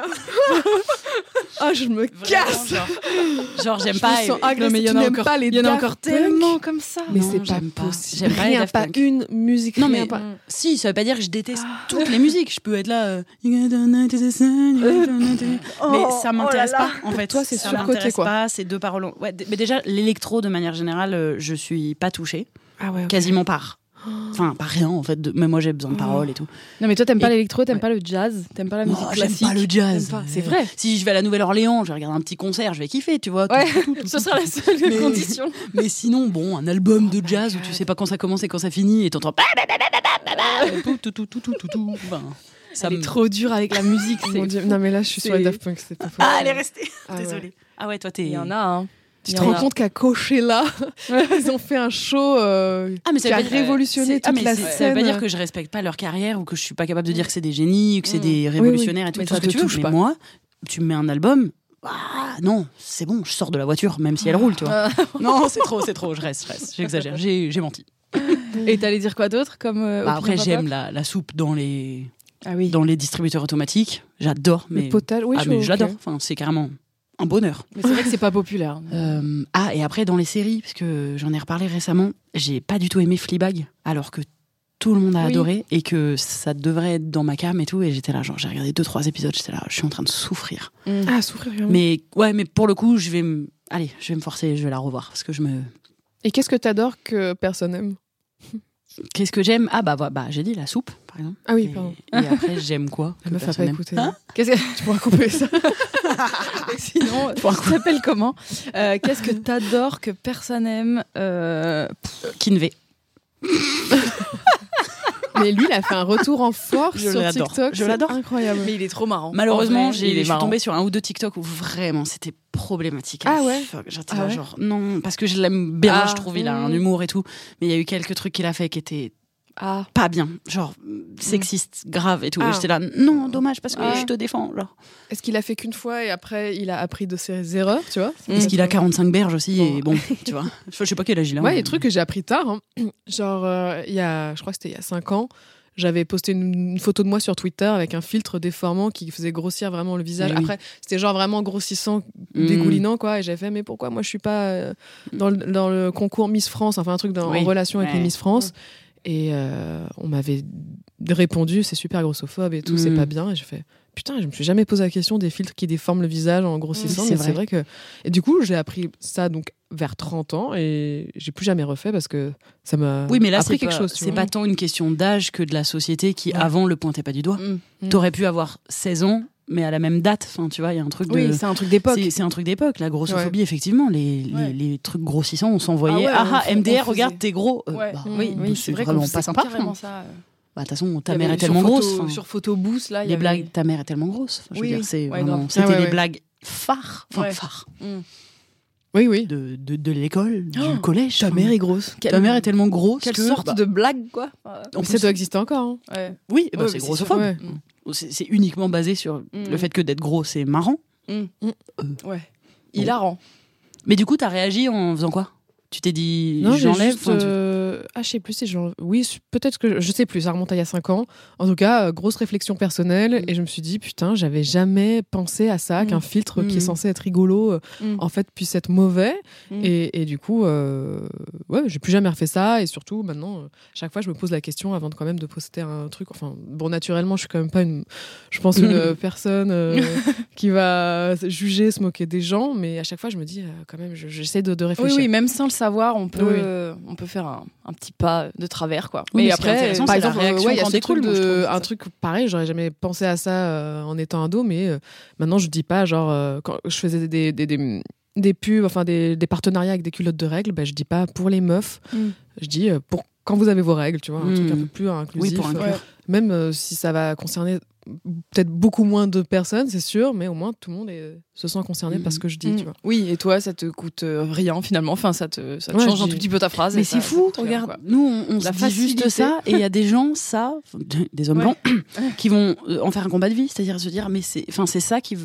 Ah, je me Vraiment, casse genre, genre, j'aime pas. sens agressée. mais il y en a encore- pas les il y en a encore tellement comme ça. Mais c'est pas j'aime pas. possible. J'aime pas les Rien, pas une musique. Non, mais- pas- Si, ça veut pas dire que je déteste toutes les musiques. Je peux être là. euh, is the- mais ça m'intéresse pas. En fait, toi, c'est ça surcoté, m'intéresse quoi. pas. C'est deux paroles. Ouais, mais déjà, l'électro de manière générale, euh, je suis pas touchée, Ah ouais, quasiment pas. Enfin, pas rien en fait. de- Mais moi, j'ai besoin de paroles et tout. Non, mais toi, t'aimes pas l'électro, t'aimes ouais. pas le jazz, t'aimes pas la musique Oh, j'aime classique? pas le jazz. C'est vrai. Si je vais à la Nouvelle-Orléans, je vais regarder un petit concert, je vais kiffer, tu vois. Ouais, tout, tout, tout, ce sera la seule Mais- condition. Mais sinon, bon, un album de jazz où tu sais pas quand ça commence et quand ça finit et t'entends. tout, tout, tout, tout, tout, tout, tout. Ben, ça Elle est me- trop dure avec la musique. Mon Dieu. Non, mais là, je suis sur les Daft Punk, pas. Ah, elle est restée. Ah ouais. Désolée. Ah ouais, toi, t'es. Il y en a, hein. Tu te rends a. compte qu'à Coachella, ils ont fait un show euh, Ah, mais ça qui a dire- révolutionné ah, toute mais la c'est- Ça veut scène. pas dire que je respecte pas leur carrière ou que je suis pas capable de dire que c'est des génies ou que c'est Mm. des révolutionnaires et tout, Mais tout ça ce que te tu veux. Mais pas. moi, tu me mets un album. Ah non, c'est bon, je sors de la voiture, même si elle roule, tu vois. non, c'est trop, c'est trop, je reste, je reste. J'exagère, j'ai menti. Et t'allais dire quoi d'autre comme euh, Bah, après, j'aime la, la soupe dans les, Ah oui. dans les distributeurs automatiques. J'adore, Le mais. potage, oui, ah, je mais ok. je l'adore. Enfin, c'est carrément un bonheur. Mais c'est vrai que c'est pas populaire. Euh, ah, et après, dans les séries, parce que j'en ai reparlé récemment, j'ai pas du tout aimé Fleabag, alors que tout le monde a Oui. adoré et que ça devrait être dans ma cam et tout. Et j'étais là, genre, j'ai regardé deux, trois épisodes, j'étais là, je suis en train de souffrir. Ah, souffrir vraiment. Mais ouais, mais pour le coup, je vais me. Allez, je vais me forcer, je vais la revoir parce que je me. Et qu'est-ce que t'adores que personne aime? Qu'est-ce que j'aime? Ah, bah, bah, j'ai dit la soupe, par exemple. Ah oui, pardon. et après, j'aime quoi La meuf a pas écouté. Hein? Qu'est-ce que tu pourras couper ça. sinon tu t'appelles comment? Euh, Qu'est-ce que t'adores que personne aime euh, Kinvey. Mais lui, il a fait un retour en force Je sur. TikTok. Je c'est l'adore. Incroyable. Mais il est trop marrant. Malheureusement, je suis tombée sur un ou deux TikTok où vraiment c'était problématique. Ah ouais J'étais Ah ouais genre, non, parce que je l'aime bien, Ah, je trouve, il a un humour et tout. Mais il y a eu quelques trucs qu'il a fait qui étaient Ah. pas bien, genre sexistes, graves et tout. Ah. Et j'étais là, non, dommage, parce que Ah. je te défends. Genre. Est-ce qu'il a fait qu'une fois et après, il a appris de ses erreurs, tu vois? Parce qu'il a 45 berges aussi, et Bon. bon, tu vois. Je sais pas quel âge il a. Ouais, il y a mais- des trucs que j'ai appris tard. hein. Genre, euh, il y a, je crois que c'était il y a 5 ans, j'avais posté une, une photo de moi sur Twitter avec un filtre déformant qui faisait grossir vraiment le visage. Eh oui. Après, c'était genre vraiment grossissant, Mm. dégoulinant, quoi. Et j'avais fait, mais pourquoi moi je suis pas euh, dans, le, dans le concours Miss France, enfin un truc dans, Oui. en relation avec les Miss France. Et euh, on m'avait répondu, c'est super grossophobe et tout, c'est Mm. pas bien. Et j'ai fait, putain, je me suis jamais posé la question des filtres qui déforment le visage en grossissant. Mm, mais c'est vrai. vrai que. Et du coup, j'ai appris ça donc vers 30 ans et j'ai plus jamais refait parce que ça m'a Oui, mais là, appris c'est quelque pas, chose. c'est pas tant une question d'âge que de la société qui, Ouais. avant, le pointait pas du doigt. Mm. Mm. T'aurais pu avoir 16 ans, mais à la même date. Enfin, tu vois, il y a un truc de. Oui, c'est un truc d'époque. C'est un truc d'époque, la grossophobie, effectivement. Les, les- Ouais. les trucs grossissants, on s'envoyait. Ah ouais, Ah, on ah, MDR, regarde, t'es gros. Euh, bah, oui, bah, oui, c'est vraiment pas sympa. ça. euh. Bah, De toute façon, ta mère est tellement sur photo- grosse. Sur Photoboost, là, il y les avait- blagues, ta mère est tellement grosse. Oui. C'était Ah les ouais. blagues phares, enfin phares, Mm. Oui, oui. de, de, de l'école, Oh, du collège. Ta mère est grosse. Ta mère est tellement grosse Quelle que, sorte bah, de blague, quoi. en Mais plus- ça doit exister encore. hein. Ouais. Oui, bah, Ouais, c'est grossophobe. ouais. C'est uniquement basé sur Mm. le fait que d'être gros, c'est marrant. Ouais. Hilarant. Mais du coup, t'as réagi en faisant quoi? Tu t'es dit, j'enlève tu- euh, Ah, je sais plus si j'en. Oui, peut-être que. Je sais plus, ça remonte à il y a 5 ans. En tout cas, euh, grosse réflexion personnelle. Et je me suis dit, putain, j'avais jamais pensé à ça, Mm. qu'un filtre qui est Mm. censé être rigolo, euh, Mm. en fait, puisse être mauvais. Mm. Et, et du coup, euh, ouais, j'ai plus jamais refait ça. Et surtout, maintenant, chaque fois, je me pose la question avant de quand même de poster un truc. Enfin, bon, naturellement, je suis quand même pas une. Je pense une personne qui va juger, se moquer des gens. Mais à chaque fois, je me dis, quand même, je- j'essaie de, de Oui, réfléchir. oui, même sans le savoir, on peut, Oui. on peut faire un, un petit pas de travers, quoi. Oui, mais après, par exemple, ouais, il y a ce truc de- trouve. un truc pareil, j'aurais jamais pensé à ça euh, en étant ado, mais euh, maintenant je dis pas, genre, euh, quand je faisais des, des, des, des pubs, enfin des, des partenariats avec des culottes de règles, bah, je dis pas pour les meufs, Mm. je dis euh, pour quand vous avez vos règles, tu vois, un Mm. truc un peu plus inclusif. Oui, pour. Ouais. Même euh, si ça va concerner peut-être beaucoup moins de personnes, c'est sûr, mais au moins tout le monde est- se sent concerné Mm. par ce que je dis, Mm. tu vois. Oui, et toi, ça te coûte euh, rien finalement? Enfin, ça te, ça te Ouais, change un tout petit peu ta phrase. Mais c'est fou, regarde. quoi. Nous, on, on se dit juste ça, et il y a des gens, ça, des hommes Ouais. blancs, qui vont euh, en faire un combat de vie, c'est-à-dire se dire, mais c'est, enfin, c'est ça qui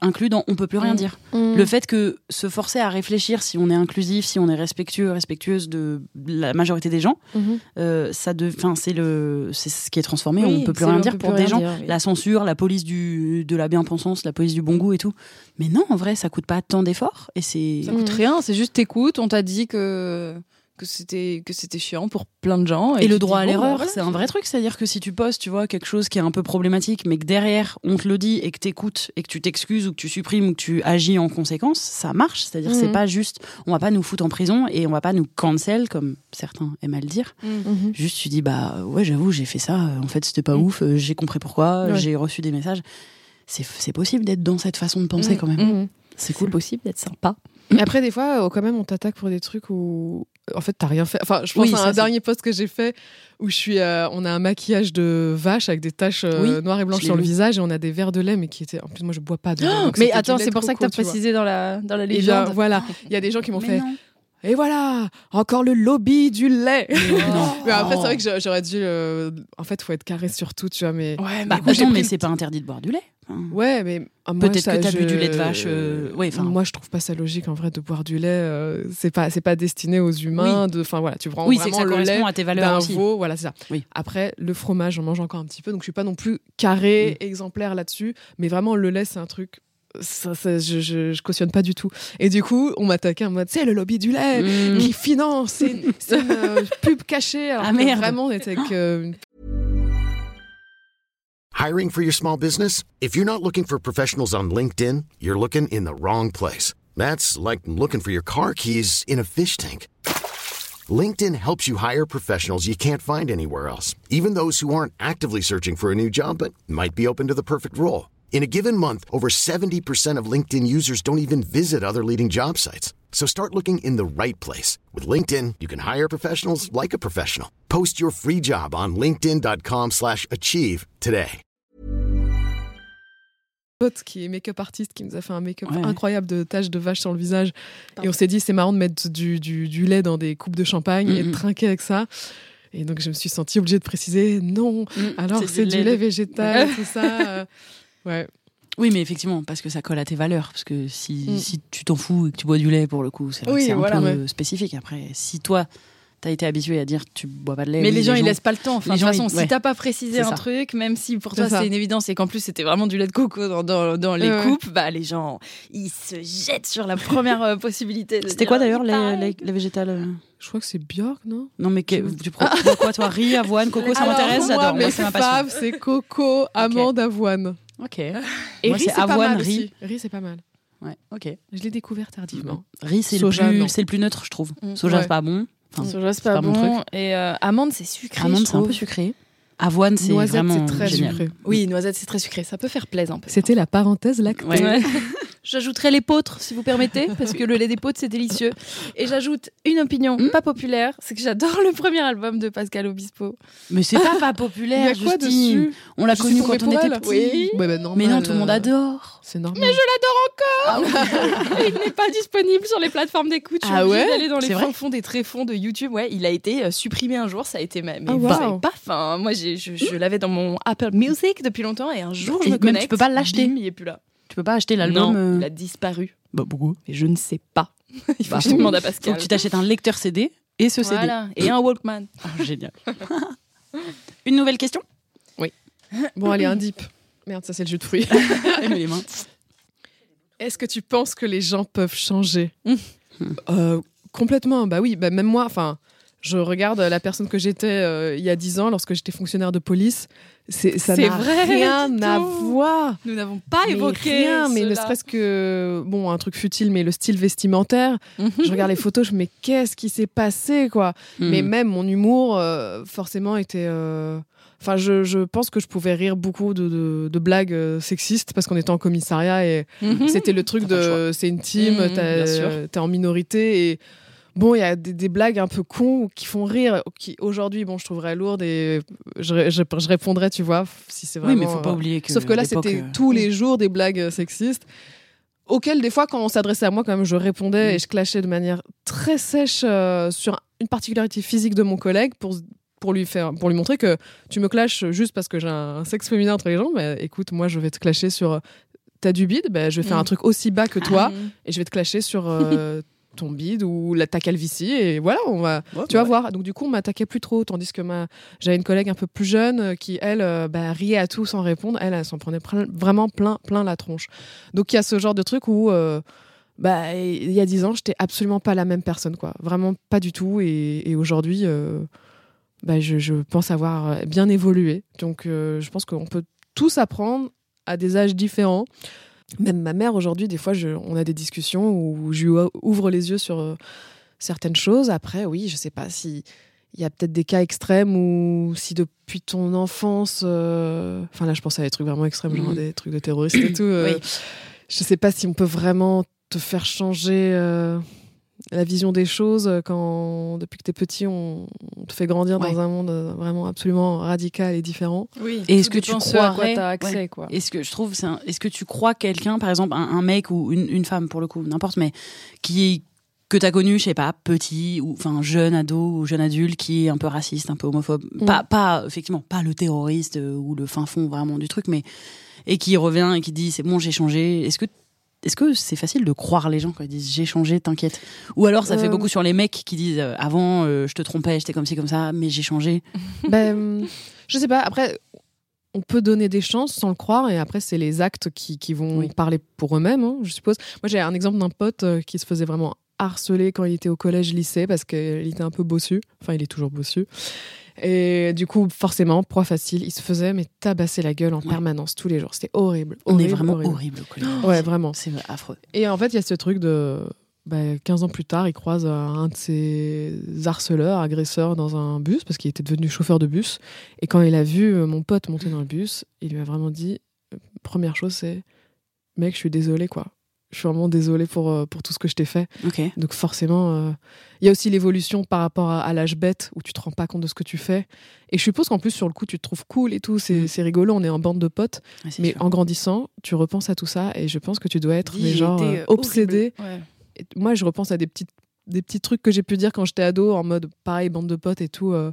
inclut dans, on peut plus rien Mm. dire. Le fait que se forcer à réfléchir si on est inclusif, si on est respectueux, respectueuse de la majorité des gens, Mhm. euh, ça, de, c'est le, c'est ce qui est transformé. Oui, on peut plus rien dire pour des gens. dire, oui. La censure, la police du, de la bien-pensance, la police du bon goût et tout. Mais non, en vrai, ça coûte pas tant d'efforts et c'est. Ça coûte rien, c'est juste t'écoutes, on t'a dit que que c'était que c'était chiant pour plein de gens. Et, le droit dis, à l'erreur, voilà. c'est un vrai truc. C'est-à-dire que si tu postes, tu vois, quelque chose qui est un peu problématique, mais que derrière, on te le dit et que t'écoutes et que tu t'excuses ou que tu supprimes ou que tu agis en conséquence, ça marche. C'est-à-dire que c'est Mhm. pas juste, on va pas nous foutre en prison et on va pas nous cancel, comme certains aiment à le dire. Mhm. Juste, tu dis, bah ouais, j'avoue, j'ai fait ça. En fait, c'était pas Mm. ouf. euh, J'ai compris pourquoi. Ouais. J'ai reçu des messages. C'est c'est possible d'être dans cette façon de penser quand même. C'est C'est cool. possible d'être sympa. Mais après, des fois, euh, quand même, on t'attaque pour des trucs où, en fait, t'as rien fait. Enfin, je pense Oui, à un dernier post que j'ai fait où je suis, euh, on a un maquillage de vache avec des taches euh, Oui, noires et blanches sur le vu. visage et on a des verres de lait, mais qui étaient. En plus, moi, je bois pas de lait. donc Mais attends, c'est pour ça que t'as vois. précisé dans la dans la Et bien, légende. voilà, il y a des gens qui m'ont fait. non. Et voilà, encore le lobby du lait. Non. mais après, c'est vrai que j'a- j'aurais dû. euh, En fait, faut être carré sur tout, tu vois. Mais Ouais, Bah, mais attends, j'ai mais c'est pas interdit de boire du lait. Enfin, ouais, mais ah, moi, Peut-être ça, que t'as bu du lait de vache, euh, ouais, enfin- moi, je trouve pas ça logique en vrai de boire du lait. euh, c'est pas, c'est pas destiné aux humains. De, enfin voilà, tu prends Oui, c'est que vraiment ça le lait correspond à tes valeurs d'un aussi. veau, voilà, c'est ça. Oui. Après, le fromage, j'en mange encore un petit peu, donc je suis pas non plus carré, exemplaire là-dessus. Mais vraiment, le lait, c'est un truc. Ça, ça, je, je, je cautionne pas du tout. Et du coup, on m'attaquait en mode, c'est le lobby du lait Mm. qui finance, c'est une euh, pub cachée. Alors Ah, que merde. Vraiment, on était une Hiring for your small business? If you're not looking for professionals on LinkedIn, you're looking in the wrong place. That's like looking for your car keys in a fish tank. LinkedIn helps you hire professionals you can't find anywhere else, even those who aren't actively searching for a new job but might be open to the perfect role. In a given month, over 70% of LinkedIn users don't even visit other leading job sites. So start looking in the right place. With LinkedIn, you can hire professionals like a professional. Post your free job on linkedin.com/achieve slash achieve today. pote qui est make-up artiste qui nous a fait un make-up Ouais. incroyable de taches de vache sur le visage. Et on s'est dit, c'est marrant de mettre du, du, du lait dans des coupes de champagne et de trinquer avec ça. Et donc, je me suis sentie obligée de préciser, non, Mm. alors C'est du lait lait végétal, tout ça. euh, ouais. Oui, mais effectivement, parce que ça colle à tes valeurs. Parce que si, Mm. si tu t'en fous et que tu bois du lait, pour le coup, c'est Oui, un voilà, peu ouais. spécifique. Après, si toi, t'as été habitué à dire tu bois pas de lait. Mais oui, les gens, ils laissent pas le temps. Enfin, de toute façon, ils- ouais. si t'as pas précisé un truc, même si pour toi c'est une évidence et qu'en plus c'était vraiment du lait de coco dans, dans, dans les ouais. coupes, bah les gens ils se jettent sur la première euh, possibilité. C'était quoi d'ailleurs c'est les, les, les végétales euh? Je crois que c'est Björk, non? Non, mais que- tu prends quoi, toi? Riz, avoine, coco, ça m'intéresse, j'adore. Mes c'est faves, c'est coco, amande, avoine. Ok. Et Moi, riz, c'est pas avoine, mal riz. aussi. Riz, c'est pas mal. Ouais, ok. Je l'ai découvert tardivement. Riz, c'est le, plus- c'est le plus neutre, je trouve. Mm. Soja, Ouais. c'est pas bon. Enfin, Soja, c'est c'est pas, bon. truc. Et euh, amande, c'est sucré. Amande, c'est un peu sucré. Avoine, c'est Noisette, vraiment c'est très génial. sucré. Oui, noisette, c'est très sucré. Ça peut faire plaisir un peu. C'était la parenthèse lactée. Ouais. J'ajouterai l'épeautre, si vous permettez, parce que le lait d'épeautre, c'est délicieux. Et j'ajoute une opinion Hmm pas populaire, c'est que j'adore le premier album de Pascal Obispo. Mais c'est pas pas Il y populaire, a quoi Justine. dessus On l'a Je connu quand on était petit. Oui. Ouais, bah, normal, Mais non, tout le monde euh, adore. C'est normal. Mais je l'adore encore Et Il n'est pas disponible sur les plateformes d'écoute. Je suis Ah ouais d'aller dans les fonds fonds des tréfonds de YouTube. Ouais, il a été euh, supprimé un jour. Ça a été ma. Mais Ah, bah, wow. paf, hein. Moi, je, je l'avais dans mon Apple Music depuis longtemps et un jour, je Et me même, connecte. tu peux pas l'acheter. Il est plus là. Tu peux pas acheter l'album. Non, euh, il a disparu. Bah, pourquoi? Mais je ne sais pas. il faut Bah, que je demande à Faut Pascal. que tu t'achètes un lecteur CD et ce CD. Voilà. Et un Walkman. Ah, génial. Une nouvelle question? Bon, allez, un dip. Merde, ça c'est le jus de fruits. Les mains. Est-ce que tu penses que les gens peuvent changer? Mmh. Euh, Complètement. Bah oui, bah même moi, enfin, je regarde la personne que j'étais euh, il y a 10 ans lorsque j'étais fonctionnaire de police. C'est, ça n'a vrai, rien à voir. Nous n'avons pas Mais évoqué. rien, mais ne serait-ce que bon, un truc futile, mais le style vestimentaire. je regarde les photos, je me dis, mais qu'est-ce qui s'est passé, quoi? Mais Hmm. même mon humour, euh, forcément, était. euh, Enfin, je, je pense que je pouvais rire beaucoup de, de- de blagues euh, sexistes parce qu'on était en commissariat et Mhm. c'était le truc de c'est Mhm, sûr. t'es en minorité et. Bon, il y a des, des blagues un peu cons qui font rire, qui aujourd'hui, bon, je trouverais lourdes et je, je, je répondrais, tu vois, si c'est vraiment. Oui, mais faut pas euh, oublier que. Sauf que là, c'était euh, tous les jours des blagues sexistes, auxquelles des fois, quand on s'adressait à moi, quand même, je répondais Mm. et je clashais de manière très sèche euh, sur une particularité physique de mon collègue pour pour lui faire pour lui montrer que tu me clashes juste parce que j'ai un, sexe féminin entre les bah, écoute moi je vais te clasher sur t'as du bide bah, je vais faire Mm. un truc aussi bas que toi Mhm. et je vais te clasher sur euh, ton bide ou la, ta calvitie et voilà on va ouais, tu vas bah voir. Donc du coup, on m'attaquait plus trop, tandis que ma j'avais une collègue un peu plus jeune euh, qui elle euh, bah, riait à tout sans répondre. Elle, elle s'en prenait plein- vraiment plein plein la tronche. Donc il y a ce genre de truc où euh, bah, il y a dix ans, j'étais absolument pas la même personne, quoi. Vraiment pas du tout. Et, et aujourd'hui, euh, bah, je, je pense avoir bien évolué. Donc, je pense qu'on peut tous apprendre à des âges différents. Même ma mère, aujourd'hui, des fois, je- on a des discussions où je lui ouvre les yeux sur euh, certaines choses. Après, oui, je sais pas si il y a peut-être des cas extrêmes ou si depuis ton enfance, euh, enfin là, je pense à des trucs vraiment extrêmes, genre Mhm. des trucs de terroristes et tout. euh, Oui. Je sais pas si on peut vraiment te faire changer euh, la vision des choses quand, depuis que t'es petit, on, on te fait grandir Ouais. dans un monde euh, vraiment absolument radical et différent. Oui. Et est-ce que tu à quoi t'as accès, ouais. quoi. Est-ce que je trouve, c'est un- est-ce que tu crois quelqu'un, par exemple, un, un mec ou une, une femme pour le coup, n'importe, mais qui que t'as connu, je sais pas, petit ou enfin jeune ado ou jeune adulte qui est un peu raciste, un peu homophobe, Mm. pas pas effectivement pas le terroriste euh, ou le fin fond vraiment du truc, mais et qui revient et qui dit c'est bon j'ai changé. Est-ce que est-ce que c'est facile de croire les gens quand ils disent j'ai changé, t'inquiète? Ou alors ça fait Euh, beaucoup sur les mecs qui disent euh, avant euh, je te trompais, j'étais comme ci comme ça, mais j'ai changé. ben, je sais pas. Après, on peut donner des chances sans le croire, et après, c'est les actes qui, qui vont Oui. parler pour eux-mêmes, hein, je suppose. Moi, j'ai un exemple d'un pote qui se faisait vraiment harceler quand il était au collège-lycée parce qu'il était un peu bossu. Enfin, il est toujours bossu. Et du coup, forcément, proie facile, il se faisait mais tabasser la gueule en Ouais. permanence tous les jours. C'était horrible. On est vraiment horrible. horrible au collège. Ouais, vraiment. C'est affreux. Et en fait, il y a ce truc de. bah, 15 ans plus tard, il croise un de ses harceleurs, agresseurs dans un bus, parce qu'il était devenu chauffeur de bus. Et quand il a vu euh, mon pote monter dans le bus, il lui a vraiment dit euh, première chose, c'est Mec, je suis désolé, quoi. Je suis vraiment désolé pour, euh, pour tout ce que je t'ai fait. Donc, forcément, euh, il y a aussi l'évolution par rapport à, à l'âge bête où tu te rends pas compte de ce que tu fais. Et je suppose qu'en plus, sur le coup, tu te trouves cool et tout. C'est Mm. c'est rigolo, on est en bande de potes. Mais sûr. en grandissant, tu repenses à tout ça et je pense que tu dois être mais genre euh, obsédé. Ouais. Moi, je repense à des petites des petits trucs que j'ai pu dire quand j'étais ado en mode pareil bande de potes et tout. euh,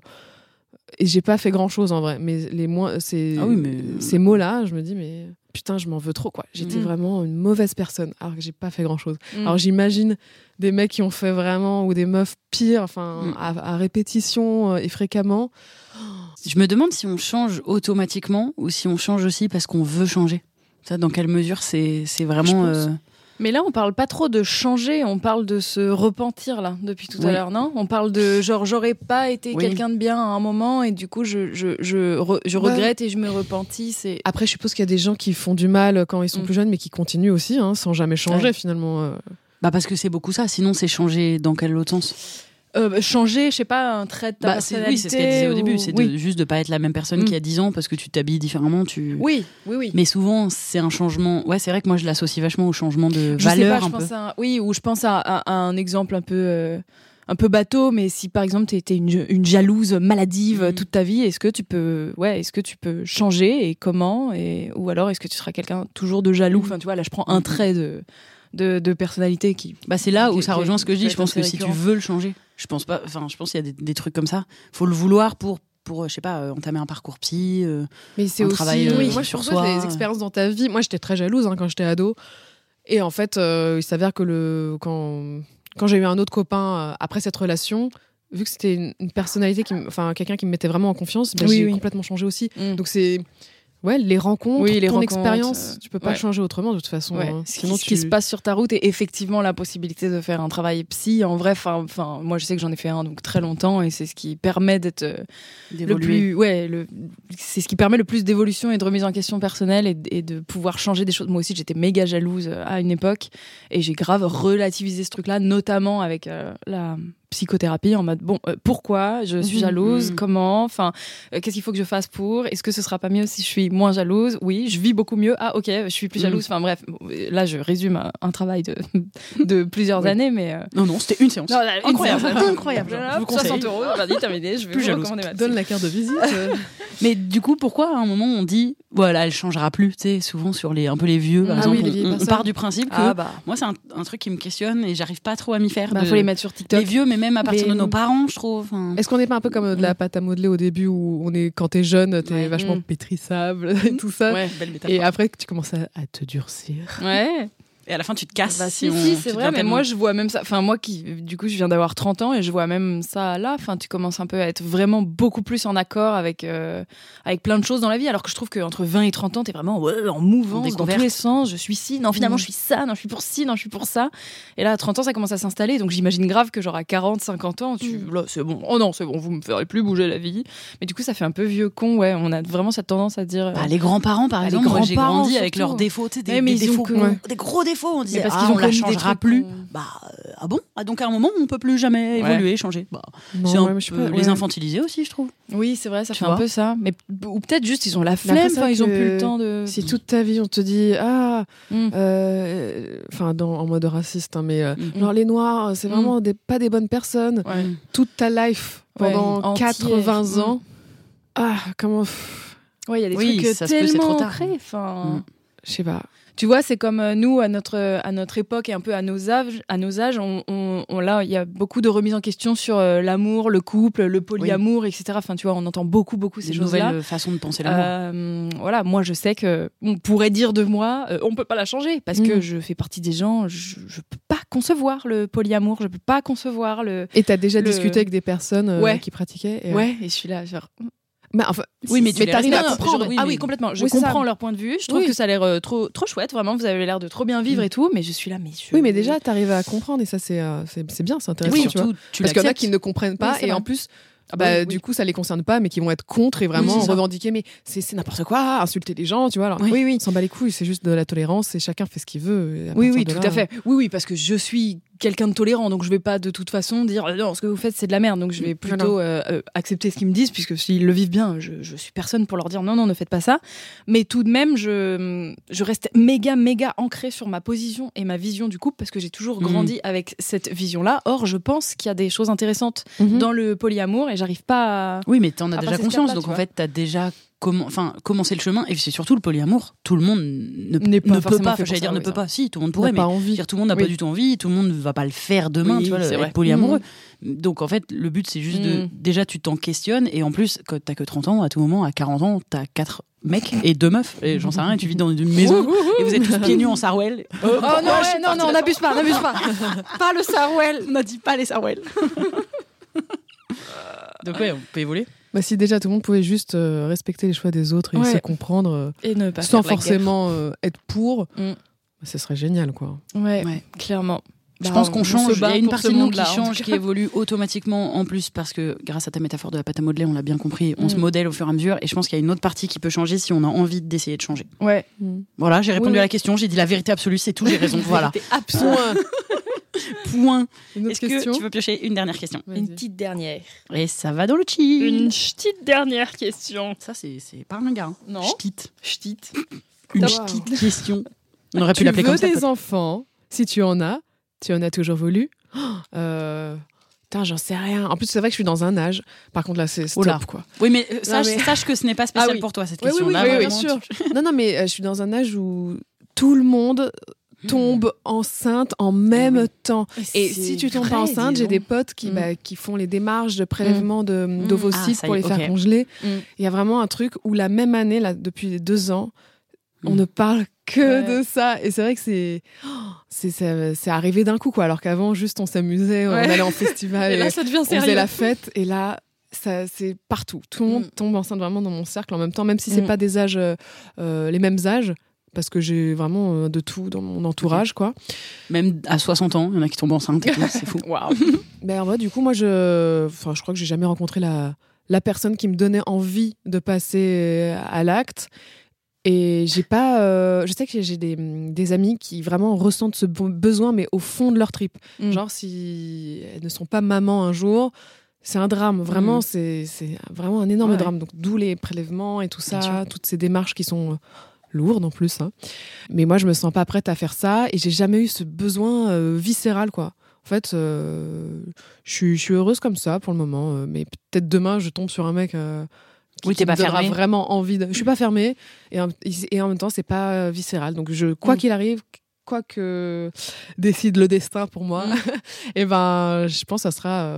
et j'ai pas fait grand chose en vrai. Mais les moins ces Ah oui, mais- ces mots là, je me dis mais putain, je m'en veux trop quoi. J'étais Mm. vraiment une mauvaise personne alors que j'ai pas fait grand chose. Mm. Alors j'imagine des mecs qui ont fait vraiment ou des meufs pires, enfin Mm. à, à répétition euh, et fréquemment. Je me demande si on change automatiquement ou si on change aussi parce qu'on veut changer. Ça, dans quelle mesure c'est c'est vraiment. Je pense. euh, Mais là, on parle pas trop de changer, on parle de se repentir là depuis tout à l'heure, non? On parle de genre j'aurais pas été Oui. quelqu'un de bien à un moment et du coup je je je, re- je Bah, regrette et je me repentis. C'est Après, je suppose qu'il y a des gens qui font du mal quand ils sont Mm. plus jeunes, mais qui continuent aussi, hein, sans jamais changer Ouais. finalement. euh. Bah parce que c'est beaucoup ça. Sinon, c'est changer dans quel autre sens? Euh, changer, je sais pas, un trait de ta Bah, c'est- Oui, c'est ce qu'elle disait au début. C'est de- oui. juste de pas être la même personne Mm. qu'il y a 10 ans parce que tu t'habilles différemment. Tu... oui, oui, oui. Mais souvent, c'est un changement. Ouais, c'est vrai que moi, je l'associe vachement au changement de Je sais valeur pas, un je peu. pense à un- oui, ou je pense à, à- à un exemple un peu. euh, un peu bateau, mais si par exemple tu étais une, une jalouse maladive Mhm. toute ta vie, est-ce que tu peux, ouais, est-ce que tu peux changer et comment et ou alors est-ce que tu seras quelqu'un toujours de jaloux? Enfin, tu vois, là, je prends un trait de de, de personnalité qui. Bah, c'est là où ça rejoint ce que je dis. Je pense que si tu veux le changer, je pense pas. Enfin, je pense qu'il y a des, des trucs comme ça. Faut le vouloir pour pour euh, je sais pas euh, entamer un parcours psy. euh, Mais c'est aussi. travail, euh, oui, moi, je sur soi. des expériences dans ta vie. Moi, j'étais très jalouse hein, quand j'étais ado. Et en fait, euh, il s'avère que le quand quand j'ai eu un autre copain euh, après cette relation, vu que c'était une, une personnalité qui, enfin, quelqu'un qui me mettait vraiment en confiance, Oui, j'ai oui. complètement changé aussi. Mm. Donc c'est ouais, les rencontres, Oui, les ton rencontres, expérience, euh, tu peux pas ouais. changer autrement de toute façon. Ouais. hein. Ce, Sinon, qui, ce qui tu- se passe sur ta route et effectivement la possibilité de faire un travail psy en vrai enfin moi je sais que j'en ai fait un donc très longtemps et c'est ce qui permet d'être euh, le plus ouais le c'est ce qui permet le plus d'évolution et de remise en question personnelle et, et de pouvoir changer des choses moi aussi j'étais méga jalouse euh, à une époque et j'ai grave relativisé ce truc là notamment avec euh, la psychothérapie en mode bon euh, pourquoi je suis Mhm. jalouse? Mhm. comment? Enfin euh, qu'est-ce qu'il faut que je fasse pour? Est-ce que ce sera pas mieux si je suis moins jalouse? Oui je vis beaucoup mieux ah ok je suis plus Mhm. jalouse enfin bref là je résume un, un travail de de plusieurs Oui. années mais euh, Non, non, c'était une séance. non, là, une Incroyable. séance. Incroyable. Je vous conseille. 60 euros, vas-y, terminé, je vais Plus vous recommander ma donne la carte de visite. Mais du coup, pourquoi à un moment on dit voilà, elle changera plus Tu sais, souvent sur les un peu les vieux, par Ah exemple, oui, les on- on, part du principe que Ah bah, moi c'est un, un truc qui me questionne et j'arrive pas trop à m'y faire. bah de- faut les mettre sur TikTok. les vieux, mais même à partir Mais de nos parents, je trouve. Enfin, Est-ce qu'on n'est pas un peu comme de la pâte à modeler au début où on est quand t'es jeune, t'es Ouais. vachement Mm. pétrissable et tout ça. Ouais. belle métaphore. Et après que tu commences à, à te durcir. Ouais. Et à la fin, tu te casses. Bah, si, si, c'est vrai, mais tellement- moi je vois même ça. Enfin, moi qui, du coup, je viens d'avoir 30 ans et je vois même ça là. Enfin, tu commences un peu à être vraiment beaucoup plus en accord avec, euh, avec plein de choses dans la vie. Alors que je trouve qu'entre 20 et 30 ans, t'es vraiment ouais, en mouvance dans tous les sens. Je suis ci, non, finalement, Mhm. je suis ça, non, je suis pour ci, non, je suis pour ça. Et là, à 30 ans, ça commence à s'installer. Donc j'imagine grave que genre à 40, 50 ans, tu, là, c'est bon. Oh non, c'est bon, vous me ferez plus bouger la vie. Mais du coup, ça fait un peu vieux con, ouais. On a vraiment cette tendance à dire. euh, Bah, les grands-parents, par Bah, exemple, j'ai grandi avec surtout. leurs défauts, des, Ouais, mais des défauts, que- ouais. des gros défauts. On disait, Mais parce ah, qu'ils ont on la changera plus. Bah, euh, ah bon? Ah, Donc à un moment, on peut plus jamais Ouais. évoluer, changer. Bah, Non, c'est un ouais, mais je sais peu pas, les ouais. infantiliser aussi, je trouve. Oui, c'est vrai, ça Tu fait vois un peu ça. Mais ou peut-être juste ils ont la flemme. Enfin, ils ont que plus le temps de. Si toute ta vie on te dit ah, Mm. euh, enfin dans en mode raciste, hein, mais euh, Mm. genre les noirs, c'est Mm. vraiment des, pas des bonnes personnes. Ouais. Toute ta life pendant Ouais, entière. 80 Mm. ans. Ah, comment, pff, Ouais, il y a des Oui, trucs ça se peut, c'est tellement trop tard. ancrés. Enfin, Mm. je sais pas. Tu vois, c'est comme euh, nous à notre à notre époque et un peu à nos âges, à nos âges, on, on- on- là, il y a beaucoup de remises en question sur euh, l'amour, le couple, le polyamour, etc. Enfin, tu vois, on entend beaucoup, beaucoup ces choses-là. nouvelles façons de penser l'amour. Euh, voilà, moi je sais que on pourrait dire de moi, euh, on peut pas la changer parce que Mm. je fais partie des gens, je, je peux pas concevoir le polyamour, je peux pas concevoir le. Et t'as déjà Le- discuté avec des personnes euh, Ouais. qui pratiquaient et, euh, Ouais, et je suis là, genre. Mais enfin, Oui, mais tu les t'arrives à respectes. comprendre. Oui, ah mais- oui, complètement. Je Oui, comprends leur point de vue. Je trouve Oui. que ça a l'air euh, trop, trop chouette. Vraiment, vous avez l'air de trop bien vivre et tout. Mais je suis là, mais je... Oui, mais déjà, t'arrives à comprendre et ça, c'est euh, c'est c'est bien, c'est intéressant. oui, tu vois. tu Parce qu'il y en a qui ne comprennent pas et en plus, Ah bah bah, oui, du oui. coup, ça les concerne pas, mais qui vont être contre et vraiment Oui, revendiquer. Mais c'est c'est n'importe quoi, insulter les gens, tu vois. Alors, Oui, oui. s'en bat les couilles, c'est juste de la tolérance et chacun fait ce qu'il veut. et à Oui, oui, tout là, à fait. Oui, oui, parce que je suis quelqu'un de tolérant, donc je vais pas de toute façon dire euh, non, ce que vous faites c'est de la merde. Donc je vais plutôt euh, euh, accepter ce qu'ils me disent, puisque s'ils le vivent bien, je, je suis personne pour leur dire non, non, ne faites pas ça. Mais tout de même, je, je reste méga, méga ancrée sur ma position et ma vision du couple, parce que j'ai toujours Mhm. grandi avec cette vision-là. Or, je pense qu'il y a des choses intéressantes Mhm. dans le polyamour et j'arrive pas à. Oui, mais t'en as déjà conscience, donc en fait, t'as déjà enfin, commencé le chemin, et c'est surtout le polyamour. Tout le monde ne, N'est pas ne peut pas, j'allais ça, dire ne oui, peut pas, si, tout le monde On pourrait, mais pas envie. dire, tout le monde n'a Oui. pas du tout envie, tout le monde ne va pas le faire demain, Oui, tu vois, le- être polyamoureux. Donc en fait, le but c'est juste de Mm. déjà tu t'en questionnes et en plus quand t'as que 30 ans, à tout moment, à 40 ans, t'as quatre mecs et deux meufs et j'en sais rien, et tu vis dans une maison et vous êtes tous pieds nus en sarouel. Oh non, ouais, non, non, n'abuse pas, n'abuse pas. pas le sarouel. On n'a dit pas les sarouels. Donc ouais, on peut évoluer. Bah, si déjà tout le monde pouvait juste euh, respecter les choix des autres et Ouais. se comprendre euh, Et ne pas sans forcément euh, être pour, Mm. ce serait génial, quoi. Ouais, Ouais. clairement. Je Bah, pense qu'on change. Il y a une partie de nous qui change, qui évolue automatiquement en plus parce que grâce à ta métaphore de la pâte à modeler, on l'a bien compris, on Mm. se modèle au fur et à mesure. Et je pense qu'il y a une autre partie qui peut changer si on a envie d'essayer de changer. Ouais. Voilà, j'ai répondu Oui, oui. à la question, j'ai dit la vérité absolue, c'est tout, j'ai raison. voilà. Point. Point. Une autre Est-ce que tu veux piocher une dernière question? Vas-y. Une petite dernière. Et ça va dans le chill. Une petite dernière question. Ça, c'est c'est pas un gars. hein. Non. Ch'tite. Ch'tite. Une Wow. ch'tite question. On aurait pu tu l'appeler veux comme ça. des peut-être. enfants, si tu en as, tu en as toujours voulu. Euh, Putain, j'en sais rien. En plus, c'est vrai que je suis dans un âge. Par contre, là, c'est stop, Oula. quoi. Oui, mais, euh, sache, mais- sache que ce n'est pas spécial Ah oui. pour toi, cette Oui, oui, oui, Là, oui, oui, vraiment, sûr. tu- Non, non, mais euh, je suis dans un âge où tout le monde tombe enceinte en même oui. temps. Et si tu tombes pas enceinte, j'ai des potes qui, Mm. bah, qui font les démarches de prélèvement de- Mm. d'ovocytes Ah, ça pour les faire congeler. Mm. Il y a vraiment un truc où la même année, là, depuis deux ans, on ne parle que Ouais. de ça. Et c'est vrai que c'est oh, c'est c'est- arrivé d'un coup, quoi. Alors qu'avant, juste on s'amusait, on allait en festival, Et et là, ça devient on faisait sérieux. la fête. Et là, ça c'est partout. Tout le monde Mm. tombe enceinte vraiment dans mon cercle en même temps, même si c'est Mm. pas des âges, euh, euh, les mêmes âges. Parce que j'ai vraiment euh, de tout dans mon entourage, quoi. Même à 60 ans, il y en a qui tombent enceintes c'est fou. Waouh. Ben, en vrai, du coup, moi, je, enfin, je crois que j'ai jamais rencontré la, la personne qui me donnait envie de passer à l'acte. Et j'ai pas. euh, je sais que j'ai des, des amis qui vraiment ressentent ce besoin, mais au fond de leur trip. Mm. Genre, si elles ne sont pas maman un jour, c'est un drame. Vraiment, Mm. c'est vraiment un énorme Ouais. drame. Donc, d'où les prélèvements et tout ça, toutes ces démarches qui sont lourdes en plus. hein. Mais moi, je me sens pas prête à faire ça et j'ai jamais eu ce besoin euh, viscéral, quoi. En fait, euh, je suis- heureuse comme ça pour le moment. euh, mais peut-être demain, je tombe sur un mec. euh, qui, Oui, qui t'es me pas donnera vraiment envie de. Je suis pas fermée et en, et en même temps, c'est pas viscéral. Donc, je, quoi Mm. qu'il arrive, quoi que décide le destin pour moi, Mm. et ben, je pense que ça sera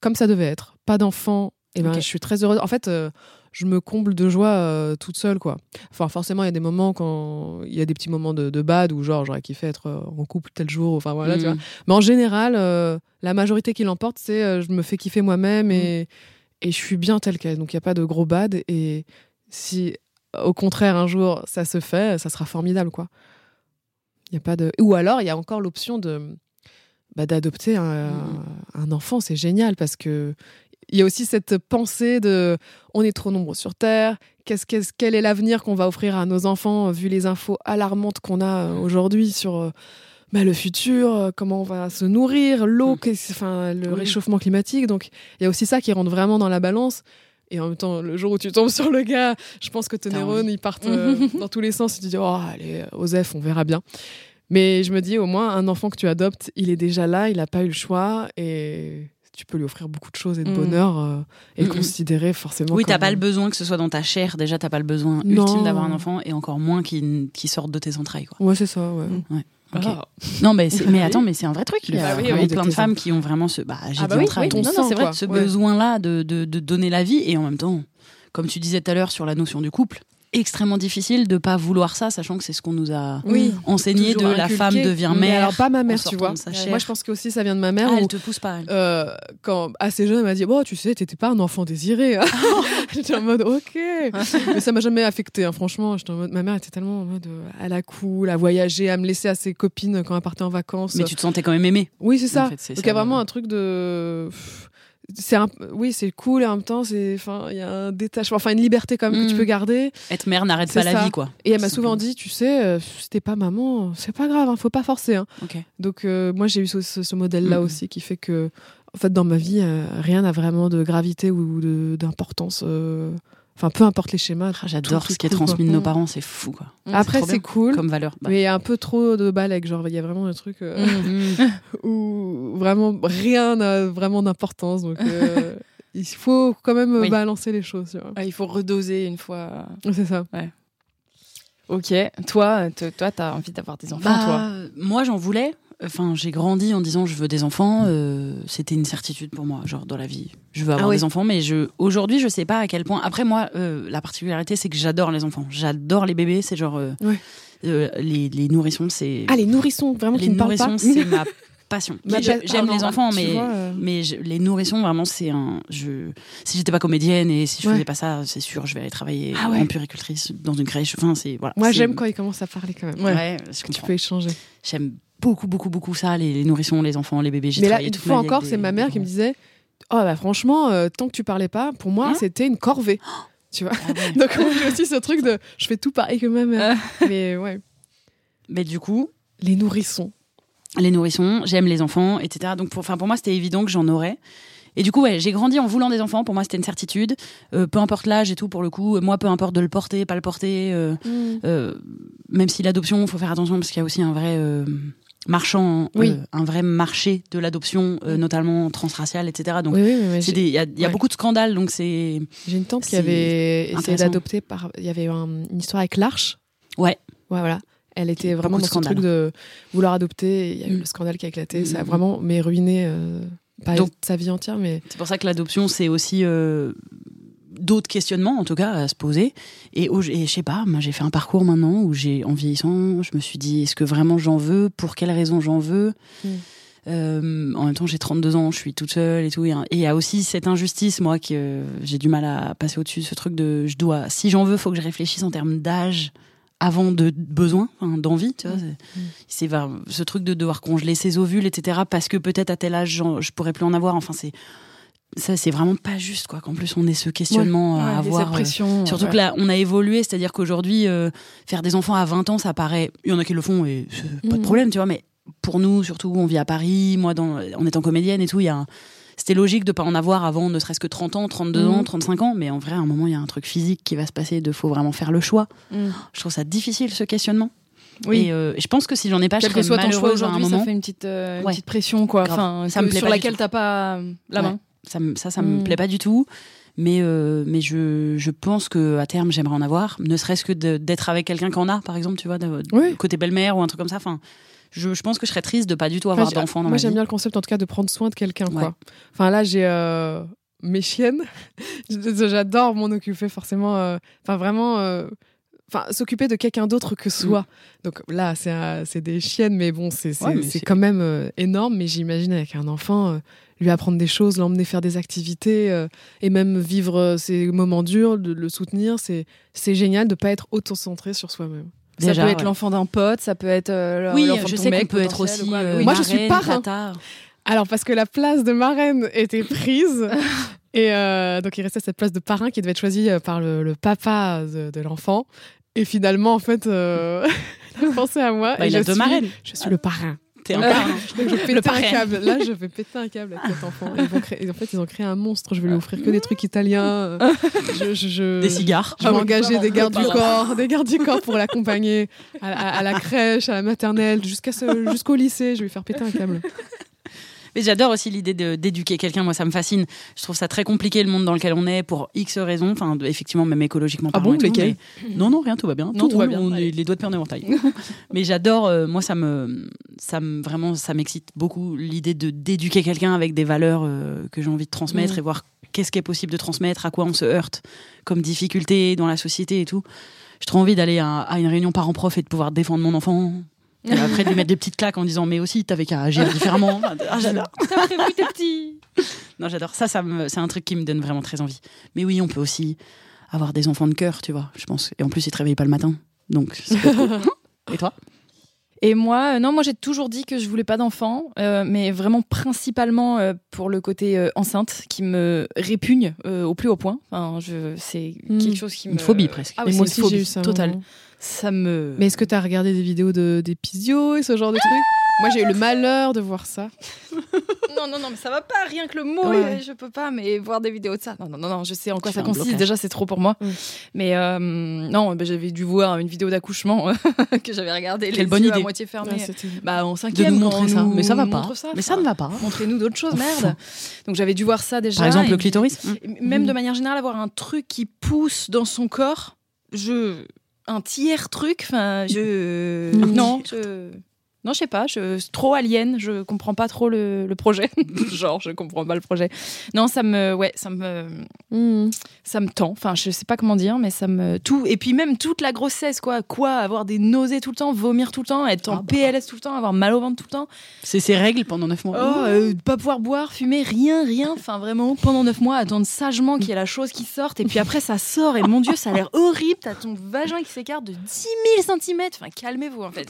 comme ça devait être. Pas d'enfant. Et ben, Ok. je suis très heureuse. En fait, je me comble de joie euh, toute seule, quoi. Enfin, forcément, il y a des moments quand il y a des petits moments de, de bad où, genre, j'aurais kiffé être euh, en couple tel jour, enfin voilà, tu Mm. vois. Mais en général, euh, la majorité qui l'emporte, c'est euh, je me fais kiffer moi-même et, et je suis bien telle qu'elle. Donc, il n'y a pas de gros bad. Et si, au contraire, un jour, ça se fait, ça sera formidable, quoi. Il y a pas de... Ou alors, il y a encore l'option de bah, d'adopter un, un enfant, c'est génial parce que il y a aussi cette pensée de on est trop nombreux sur Terre, qu'est-ce, qu'est-ce- quel est l'avenir qu'on va offrir à nos enfants, vu les infos alarmantes qu'on a euh, aujourd'hui sur euh, bah, le futur, euh, comment on va se nourrir, l'eau, qu'est-ce- enfin, le Oui. réchauffement climatique. Donc il y a aussi ça qui rentre vraiment dans la balance. Et en même temps, le jour où tu tombes sur le gars, je pense que tes neurones, ils partent euh, dans tous les sens. Et tu te dis, oh, allez, Osef, on verra bien. Mais je me dis, au moins, un enfant que tu adoptes, il est déjà là, il n'a pas eu le choix. Et tu peux lui offrir beaucoup de choses et de Mm. bonheur euh, et Mm, mm. considérer forcément. Oui, t'as pas le besoin que ce soit dans ta chair. Déjà, t'as pas le besoin Non. ultime d'avoir un enfant et encore moins qu'il qu'il sorte de tes entrailles. Quoi. Ouais, c'est ça, ouais. Ah. Non, mais, mais attends, mais c'est un vrai truc. Il y a Bah oui, oui, plein de femmes qui ont vraiment ce. Bah, j'ai Ah dit bah oui, entrailles. oui, ton non, non, sang, c'est vrai. quoi. ce Ouais. besoin-là de, de, de donner la vie et en même temps, comme tu disais tout à l'heure sur la notion du couple, extrêmement difficile de pas vouloir ça, sachant que c'est ce qu'on nous a Oui. enseigné de la femme devient Mais mère. alors, pas ma mère, tu vois. Moi, je pense que aussi ça vient de ma mère. Ah, où, elle te pousse pas. elle. euh, quand assez jeune, elle m'a dit Bon, tu sais, t'étais pas un enfant désiré. J'étais en mode Ok. Mais ça m'a jamais affecté, hein, franchement. J'étais en mode, ma mère était tellement en mode euh, à la cool, à voyager, à me laisser à ses copines quand elle partait en vacances. Mais tu te sentais quand même aimée. Oui, c'est ça. En fait, c'est Donc il y a vraiment un truc de. C'est un... Oui, c'est cool et en même temps, c'est... Enfin, il y a un détachement, enfin une liberté quand même que tu Mm. peux garder. Être mère n'arrête pas la vie, quoi. Et elle m'a souvent dit, tu sais, euh, si t'es pas maman, c'est pas grave, hein, faut pas forcer. hein. Ok. Donc euh, moi, j'ai eu ce, ce- ce modèle-là Mm. aussi qui fait que, en fait, dans ma vie, euh, rien n'a vraiment de gravité ou d'importance. Enfin, peu importe les schémas. Ah, J'adore ce qui est quoi. transmis de nos Mm. parents, c'est fou, quoi. Après, trop c'est cool, Comme valeur. Bah. mais il y a un peu trop de balèques. Genre, il y a vraiment des trucs euh, Mm. où vraiment rien n'a vraiment d'importance. Donc, euh, il faut quand même Oui. balancer les choses. tu vois. Ah, il faut redoser une fois. C'est ça. Ok. Toi, toi, t'as envie d'avoir des enfants, Bah, toi Moi, j'en voulais. Enfin, j'ai grandi en disant je veux des enfants. euh, C'était une certitude pour moi, genre dans la vie. Je veux avoir Ah oui. des enfants, mais je aujourd'hui, je sais pas à quel point. Après, moi, euh, la particularité, c'est que j'adore les enfants. J'adore les bébés. C'est genre euh, les, les nourrissons, c'est Ah, les nourrissons, vraiment, les nourrissons, c'est ma passion. J'aime ah, les non, enfants, mais vois, euh, mais je- les nourrissons, vraiment, c'est un. Je, si j'étais pas comédienne et si je Ouais. faisais pas ça, c'est sûr, je vais aller travailler Ah ouais. en puricultrice dans une crèche. Enfin, c'est voilà. Moi, j'aime quand ils commencent à parler quand même. Ouais, je Tu peux échanger. J'aime beaucoup, beaucoup, beaucoup ça, les, les nourrissons, les enfants, les bébés. J'ai Mais là, une fois encore, c'est ma mère qui me disait Oh, bah franchement, euh, tant que tu parlais pas, pour moi, Hein c'était une corvée. Tu vois Ah ouais. Donc, moi, j'ai aussi ce truc de je fais tout pareil que ma mère. Mais ouais, Mais du coup, les nourrissons. les nourrissons, j'aime les enfants, etc. Donc pour, pour moi, c'était évident que j'en aurais. Et du coup, ouais, j'ai grandi en voulant des enfants. Pour moi, c'était une certitude. Euh, peu importe l'âge et tout, pour le coup. Moi, peu importe de le porter, pas le porter. euh, euh, même si l'adoption, faut faire attention parce qu'il y a aussi un vrai euh, marchand, Oui. euh, un vrai marché de l'adoption, euh, notamment transracial, etc. Donc, Oui, oui, il y a, il y a ouais. beaucoup de scandales. Donc, c'est j'ai une tante qui avait essayé d'adopter par. Il y avait un- une histoire avec l'Arche. ouais. Ouais, voilà. Elle était vraiment dans ce truc de vouloir adopter. Il y a eu Mm. le scandale qui a éclaté. Ça a Mm. vraiment mais ruiné euh, pas Donc- sa vie entière, mais C'est pour ça que l'adoption, c'est aussi euh, d'autres questionnements, en tout cas, à se poser. Et, et je sais pas, moi, j'ai fait un parcours maintenant où j'ai, en vieillissant, je me suis dit, est-ce que vraiment j'en veux? Pour quelles raisons j'en veux? Mm. Euh, en même temps, j'ai 32 ans, je suis toute seule et tout. Et il y a aussi cette injustice, moi, que euh, j'ai du mal à passer au-dessus de ce truc de je dois, si j'en veux, faut que je réfléchisse en termes d'âge avant de besoin, d'envie, tu vois. C'est vers- ce truc de devoir congeler ses ovules, etc. Parce que peut-être à tel âge, je pourrais plus en avoir. Enfin, c'est ça, c'est vraiment pas juste, quoi. Qu'en plus, on ait ce questionnement à Ouais, avoir. euh. Surtout ouais. que là, on a évolué, c'est-à-dire qu'aujourd'hui, euh, faire des enfants à 20 ans, ça paraît. Il y en a qui le font et c'est pas de Mhm. problème, tu vois, mais pour nous, surtout, on vit à Paris, moi, dans, en étant comédienne et tout, il y a un- C'était logique de pas en avoir avant ne serait-ce que 30 ans, 32 ans, Mhm. 35 ans, mais en vrai, à un moment, il y a un truc physique qui va se passer, de faut vraiment faire le choix. Mm. Je trouve ça difficile, ce questionnement. Oui. Et euh, je pense que si j'en ai pas, je Quel que serais soit ton choix aujourd'hui, ça fait une petite, euh, une petite pression, quoi. Enfin, Ça que- me plaît sur laquelle t'as pas euh, la main. Ça, ça, ça me Mm. plaît pas du tout. Mais, euh, mais je, je pense que à terme, j'aimerais en avoir. Ne serait-ce que d'être avec quelqu'un qui en a, par exemple, tu vois, de, Oui. côté belle-mère ou un truc comme ça. Enfin, je, je pense que je serais triste de pas du tout avoir Enfin, d'enfant Moi, j'aime bien le concept, en tout cas, de prendre soin de quelqu'un. Ouais. quoi. Enfin, là, j'ai euh, mes chiennes. J'adore m'en occuper forcément. euh, Enfin, vraiment. euh, Enfin, s'occuper de quelqu'un d'autre que soi. Donc là, c'est c'est des chiennes, mais bon, c'est Ouais, quand même euh, énorme. Mais j'imagine avec un enfant, euh, lui apprendre des choses, l'emmener faire des activités euh, et même vivre euh, ses moments durs, de le soutenir. C'est c'est génial de pas être auto-centré sur soi-même. Ça peut être ouais. l'enfant d'un pote, ça peut être euh, Oui, l'enfant je de ton sais qu'on mec peut être aussi. quoi, euh. Moi, je suis parrain. Alors, parce que la place de marraine était prise. et donc, il restait cette place de parrain qui devait être choisie par le, le papa de, de l'enfant. Et finalement, en fait, il a pensé à moi. Bah, et il a deux suis- marraines. Je suis le parrain. T'es un parrain. Donc, je pétais un câble. Là, je vais péter un câble avec cet enfant. Ils vont créer- et en fait, ils ont créé un monstre. Je vais lui offrir que des trucs italiens. euh, Je, je- je- Des cigares. Je vais engager des gardes du corps, des gardes du corps pour l'accompagner à, à- à la crèche, à la maternelle, jusqu'au lycée. Je vais lui faire péter un câble. Mais j'adore aussi l'idée d'éduquer quelqu'un. Moi, ça me fascine. Je trouve ça très compliqué le monde dans lequel on est pour X raisons. Enfin, effectivement, même écologiquement Ah parlant. bon, lesquelles mais- Non, non, rien, tout va bien. Non, tout va bien, On est les doigts de pied en éventail. mais j'adore. euh, moi, ça me, ça me vraiment, ça m'excite beaucoup l'idée de d'éduquer quelqu'un avec des valeurs euh, que j'ai envie de transmettre Mm. et voir qu'est-ce qui est possible de transmettre, à quoi on se heurte comme difficulté dans la société et tout. J'ai trop envie d'aller à, à une réunion parents-prof et de pouvoir défendre mon enfant. Et après, de lui mettre des petites claques en disant mais aussi t'avais qu'à agir différemment. Ah, j'adore. T'as prévu tes petits. Non, j'adore. Ça, ça me- c'est un truc qui me donne vraiment très envie. Mais oui, on peut aussi avoir des enfants de cœur, tu vois, je pense. Et en plus, ils te réveillent pas le matin. Donc, c'est pas cool. Et toi? Et moi, euh, non, moi j'ai toujours dit que je voulais pas d'enfant, euh, mais vraiment principalement euh, pour le côté euh, enceinte qui me répugne euh, au plus haut point. Enfin, je, c'est Hmm. quelque chose qui me Une phobie, presque. Ah oui, moi c'est une aussi, j'ai phobie eu ça. moment. Ça me. Mais est-ce que tu as regardé des vidéos de, des pisios et ce genre de trucs? Moi, j'ai eu le malheur de voir ça. non, non, non, mais ça va pas. Rien que le mot, Ouais. euh, je peux pas. Mais voir des vidéos de ça, non, non, non, non je sais en quoi ça consiste. blocage. Déjà, c'est trop pour moi. Mais euh, non, bah, j'avais dû voir une vidéo d'accouchement que j'avais regardé Quelle les bonne yeux à idée. moitié. Ouais, c'était- bah, en De cinquième, nous montrer on ça. nous Mais ça va pas. ça, Mais ça ne va pas. Montrez-nous d'autres choses, merde. Donc j'avais dû voir ça déjà. Par exemple, et le clitoris et Même de manière générale, avoir un truc qui pousse dans son corps, je. Un tiers truc, enfin, je. Non, je. Non, je sais pas, je trop alien, je comprends pas trop le, le projet. Genre, je comprends pas le projet. Non, ça me. Ouais, ça me. Hmm. Ça me tend. Enfin, je sais pas comment dire, mais ça me. Tout. Et puis même toute la grossesse, quoi. Quoi Avoir des nausées tout le temps, vomir tout le temps, être en Ah bah. PLS tout le temps, avoir mal au ventre tout le temps. C'est ses règles pendant 9 mois. Oh, euh, pas pouvoir boire, fumer, rien, rien. Enfin, vraiment, pendant neuf mois, attendre sagement qu'il y ait la chose qui sorte. Et puis après, ça sort. Et mon Dieu, ça a l'air horrible. T'as ton vagin qui s'écarte de 10 000 cm. Enfin, calmez-vous, en fait.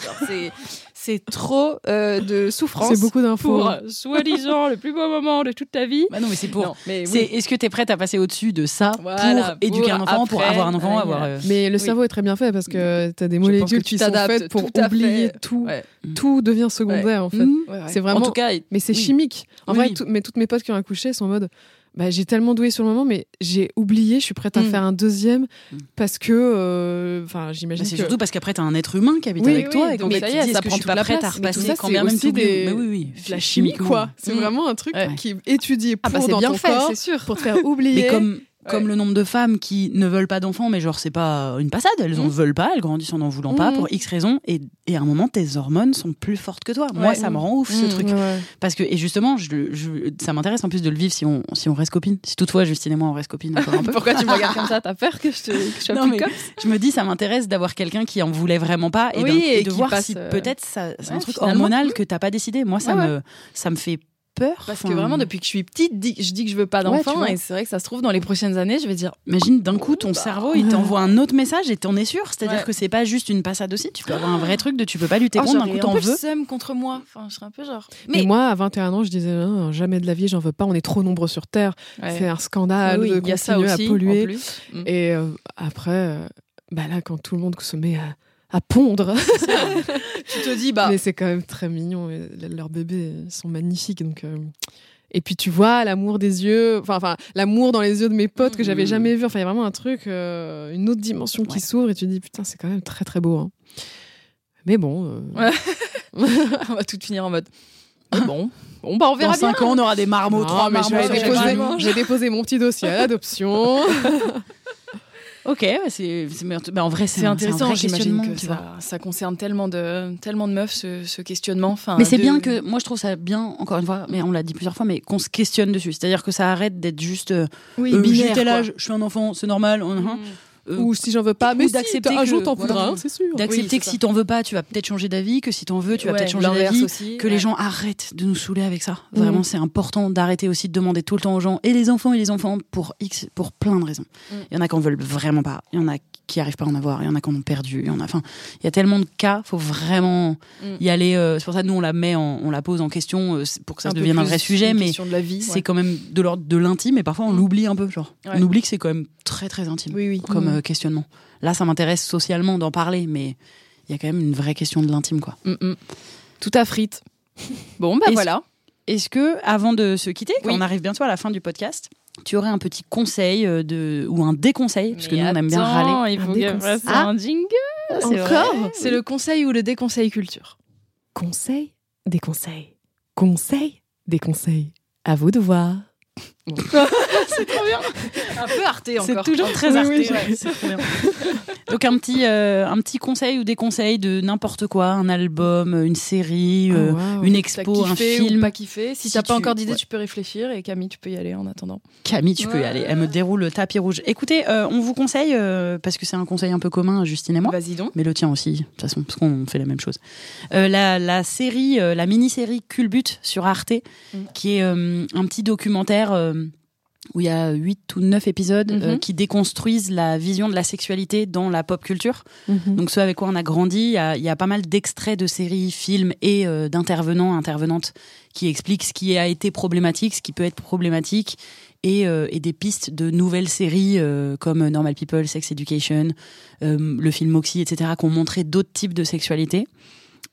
C'est trop euh, de souffrance. C'est beaucoup d'infos. Pour, euh, soi-disant, le plus beau moment de toute ta vie. Bah non, mais c'est pour. Non, mais C'est oui. est-ce que tu es prête à passer au-dessus de ça Voilà, pour éduquer pour un enfant, pour avoir un enfant, ouais, avoir. euh, Mais le Oui. cerveau est très bien fait parce que tu as des molécules que tu qui sont t'adaptes faites pour tout oublier fait. tout. Ouais. Tout devient secondaire en fait. Ouais, ouais. C'est vraiment. En tout cas, Mais c'est oui. chimique. En Oui, vrai, tout- mais toutes mes potes qui ont accouché sont en mode. Bah, j'ai tellement doué sur le moment, mais j'ai oublié. Je suis prête à Mm. faire un deuxième Mm. parce que, euh, enfin, j'imagine Bah, c'est que. surtout parce qu'après, t'as un être humain qui habite Oui, avec oui, toi. et donc ça y est, que je suis pas prête à place. Repasser ça, quand même aussi des- Mais oui, oui. de la chimie, quoi. C'est Mm. vraiment un truc Ouais. qui est étudié pour Ah, bah, dans bien ton fait, corps sûr. pour te faire oublier. Mais comme, comme Ouais. le nombre de femmes qui ne veulent pas d'enfants, mais genre c'est pas une passade, elles en Mhm. veulent pas, elles grandissent en n'en voulant pas Mhm. pour X raisons, et, et à un moment tes hormones sont plus fortes que toi. Moi ça me rend ouf ce Mhm. truc. Parce que, et justement, je, je- ça m'intéresse en plus de le vivre si on, si on reste copines. Si toutefois Justine et moi on reste copines encore un peu. Pourquoi tu me regardes comme ça? T'as peur que je, te, que je Non, plus comme je me dis, ça m'intéresse d'avoir quelqu'un qui en voulait vraiment pas et, Oui, d'un- et et de voir si euh, peut-être c'est un truc finalement. hormonal que t'as pas décidé. Moi, ça, me, ça me fait peur. Parce que vraiment, depuis que je suis petite, dis- je dis que je veux pas d'enfant. et c'est vrai que ça se trouve, dans les prochaines années, je vais dire Imagine d'un coup ton cerveau il t'envoie un autre message et t'en es sûr. C'est-à-dire Ouais. que c'est pas juste une passade aussi. Tu peux avoir un vrai truc de tu peux pas lutter oh, contre. D'un coup t'en veux. seum contre moi. Enfin, je serais un peu genre. Mais moi, à 21 ans, je disais non, jamais de la vie, j'en veux pas. On est trop nombreux sur Terre. Ouais. C'est un scandale Oui, de il y a ça continuer aussi, à en polluer. plus. Mm. Et euh, après, euh, bah là, quand tout le monde se met à, à pondre, tu te dis, bah. mais c'est quand même très mignon. le- Leurs bébés sont magnifiques, donc. euh, Et puis tu vois l'amour des yeux, enfin, enfin l'amour dans les yeux de mes potes que j'avais Mhm. jamais vu. Enfin, il y a vraiment un truc, euh, une autre dimension qui Ouais. s'ouvre et tu te dis putain, c'est quand même très très beau. hein. Mais bon. euh, on va tout finir en mode. ah Bon, bon bah on verra Dans 5 bien. ans, on aura des marmots, Non, trois mais je vais, marmots. sur chaque déposer, genou. je vais déposer mon petit dossier à l'adoption. Ok, bah, c'est mais en vrai, c'est intéressant, j'imagine questionnement, que tu vois. ça, concerne tellement de, tellement de meufs, ce, ce questionnement. Enfin, Mais c'est de- bien que, moi je trouve ça bien, encore une fois, mais on l'a dit plusieurs fois, mais qu'on se questionne dessus. C'est-à-dire que ça arrête d'être juste euh, Oui, euh, binaire, j'ai tel quoi. âge, je suis un enfant, c'est normal. hein, hein. Euh, Ou si j'en veux pas, mais si, d'accepter un que- jour t'en voudras, c'est sûr. D'accepter Oui, que ça. si t'en veux pas, tu vas peut-être changer d'avis, que si t'en veux, tu vas Ouais, peut-être changer d'avis. aussi, Que ouais. les gens arrêtent de nous saouler avec ça. Mhm. Vraiment, c'est important d'arrêter aussi de demander tout le temps aux gens et les enfants et les enfants pour X, pour plein de raisons. Mm. Il y en a qui en veulent vraiment pas, il y en a qui arrivent pas à en avoir, il y en a qui en ont perdu, il y en a. Enfin, il y a tellement de cas, faut vraiment Mm. y aller. euh, c'est pour ça que nous on la met, en- on la pose en question euh, pour que ça Un devienne un vrai sujet, mais question de la vie. c'est ouais. quand même de l'ordre de l'intime et parfois on Mm. l'oublie un peu, genre. Ouais. On oublie que c'est quand même très très intime Oui, oui. comme Mm. euh, questionnement. Là, ça m'intéresse socialement d'en parler, mais il y a quand même une vraie question de l'intime, quoi. Mm. Tout à frite. Bon, bah Est-ce- voilà. Est-ce que, avant de se quitter, Oui. on arrive bientôt à la fin du podcast, tu aurais un petit conseil euh, de, ou un déconseil, parce que nous on aime bien râler. Il faut déconseil. fasse Ah. un jingle. c'est Encore? C'est le conseil ou le déconseil culture? Conseil, des conseils. Conseil, des conseils. À vous de voir. c'est trop bien. Un peu arté C'est encore. toujours très Oui, arté. oui, ouais, c'est trop bien. Donc un petit, euh, un petit conseil ou des conseils de n'importe quoi, un album, une série, Oh, euh, une expo, un ou film. pas kiffé. Si, Si t'as pas encore d'idée, ouais. tu peux réfléchir. Et Camille, tu peux y aller en attendant. Camille, tu peux y aller. Elle me déroule le tapis rouge. Écoutez, euh, on vous conseille, parce que c'est un conseil un peu commun, Justine et moi. Vas-y donc. mais le tien aussi, de toute façon, parce qu'on fait la même chose. La, la série, la mini-série Culbut sur Arte, Mm. qui est un petit documentaire où il y a 8 ou 9 épisodes euh, Mhm. qui déconstruisent la vision de la sexualité dans la pop culture. Mhm. Donc, ce avec quoi on a grandi, il y a, il y a pas mal d'extraits de séries, films et euh, d'intervenants, intervenantes qui expliquent ce qui a été problématique, ce qui peut être problématique. Et, euh, et des pistes de nouvelles séries comme Normal People, Sex Education, le film Moxie, etc., qui ont montré d'autres types de sexualité.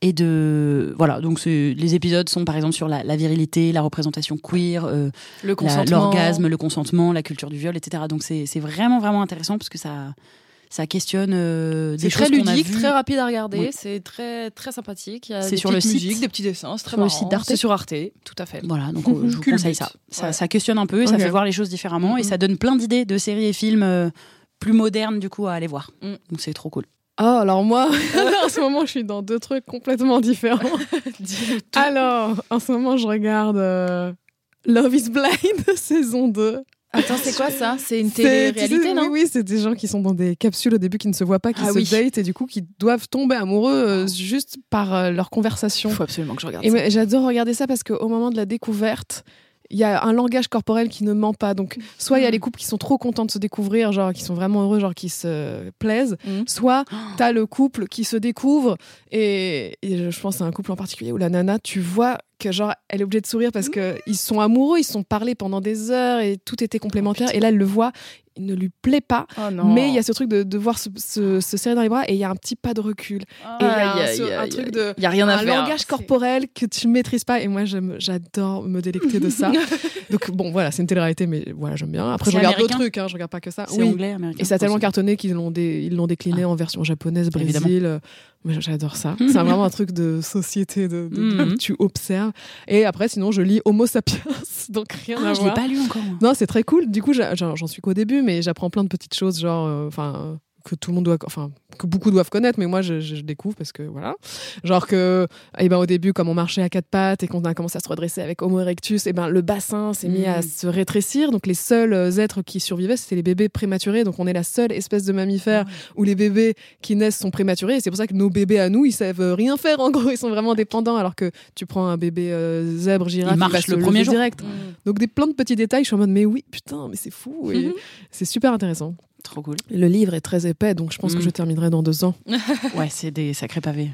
Et de. Voilà, donc c'est- les épisodes sont par exemple sur la, la virilité, la représentation queer, euh, l'orgasme, le consentement, la culture du viol, etc. Donc c'est c'est vraiment, vraiment intéressant parce que ça, ça questionne euh, des C'est très choses qu'on a ludique, très rapide à regarder. Oui. C'est très très sympathique. C'est sur le site. musiques, des petits dessins. C'est très Sur le site d'Arte. C'est sur Arte, tout à fait. Voilà, donc euh, je vous conseille ça. Ça, Ouais. ça questionne un peu, et ça fait voir les choses différemment et ça donne plein d'idées de séries et films euh, plus modernes du coup à aller voir. Mm. Donc c'est trop cool. Oh, alors moi, en ce moment, je suis dans deux trucs complètement différents. Alors, en ce moment, je regarde euh, Love is Blind, saison 2. Attends, c'est quoi ça? C'est une télé-réalité, tu sais, non? Oui, oui, c'est des gens qui sont dans des capsules au début qui ne se voient pas, qui Ah se oui. datent et du coup qui doivent tomber amoureux euh, juste par euh, leur conversation. Il faut absolument que je regarde Et ça. j'adore regarder ça parce qu'au moment de la découverte, il y a un langage corporel qui ne ment pas. Donc, soit il y a les couples qui sont trop contents de se découvrir, genre qui sont vraiment heureux, genre qui se plaisent, Mhm. soit t'as le couple qui se découvre et, et je pense à un couple en particulier où la nana, tu vois que genre elle est obligée de sourire parce que ils sont amoureux, ils sont parlé pendant des heures et tout était complémentaire. et là, elle le voit, il ne lui plaît pas. Oh non. Mais il y a ce truc de, de voir se, se- se serrer dans les bras et il y a un petit pas de recul. Et il y a un, ce- truc de Il y a rien à un faire. langage corporel que tu ne maîtrises pas et moi j'adore me délecter de ça. Donc bon voilà, c'est une télé-réalité mais voilà, j'aime bien. Après je regarde d'autres trucs hein, je regarde pas que ça. C'est Oui. anglais, américain. Et ça a tellement cartonné qu'ils l'ont dé- ils l'ont décliné en version japonaise, Brésil. Évidemment. euh, j'adore ça. C'est vraiment un truc de société de, de- de- Mhm. tu observes. Et après sinon je lis Homo sapiens donc rien Ah, à je l'ai voir. pas lu encore. Non, c'est très cool. Du coup, j'en suis qu'au début, mais j'apprends plein de petites choses, genre, euh, enfin, que tout le monde doit, enfin, que beaucoup doivent connaître, mais moi, je, je- je découvre parce que voilà, genre que, eh ben, au début, comme on marchait à quatre pattes et qu'on a commencé à se redresser avec Homo erectus, eh ben, le bassin s'est mis à Mm. se rétrécir. Donc, les seuls euh, êtres qui survivaient, c'était les bébés prématurés. Donc, on est la seule espèce de mammifère où les bébés qui naissent sont prématurés. Et c'est pour ça que nos bébés à nous, ils savent euh, rien faire. En gros, ils sont vraiment dépendants. Alors que tu prends un bébé euh, zèbre, girafe, Il marche le premier jour. direct. Donc des plein de petits détails, je suis en mode mais oui, putain, mais c'est fou. Et c'est super intéressant. Trop cool. Le livre est très épais, donc je pense que Mm. je terminerai dans deux ans. Ouais, c'est des sacrés pavés.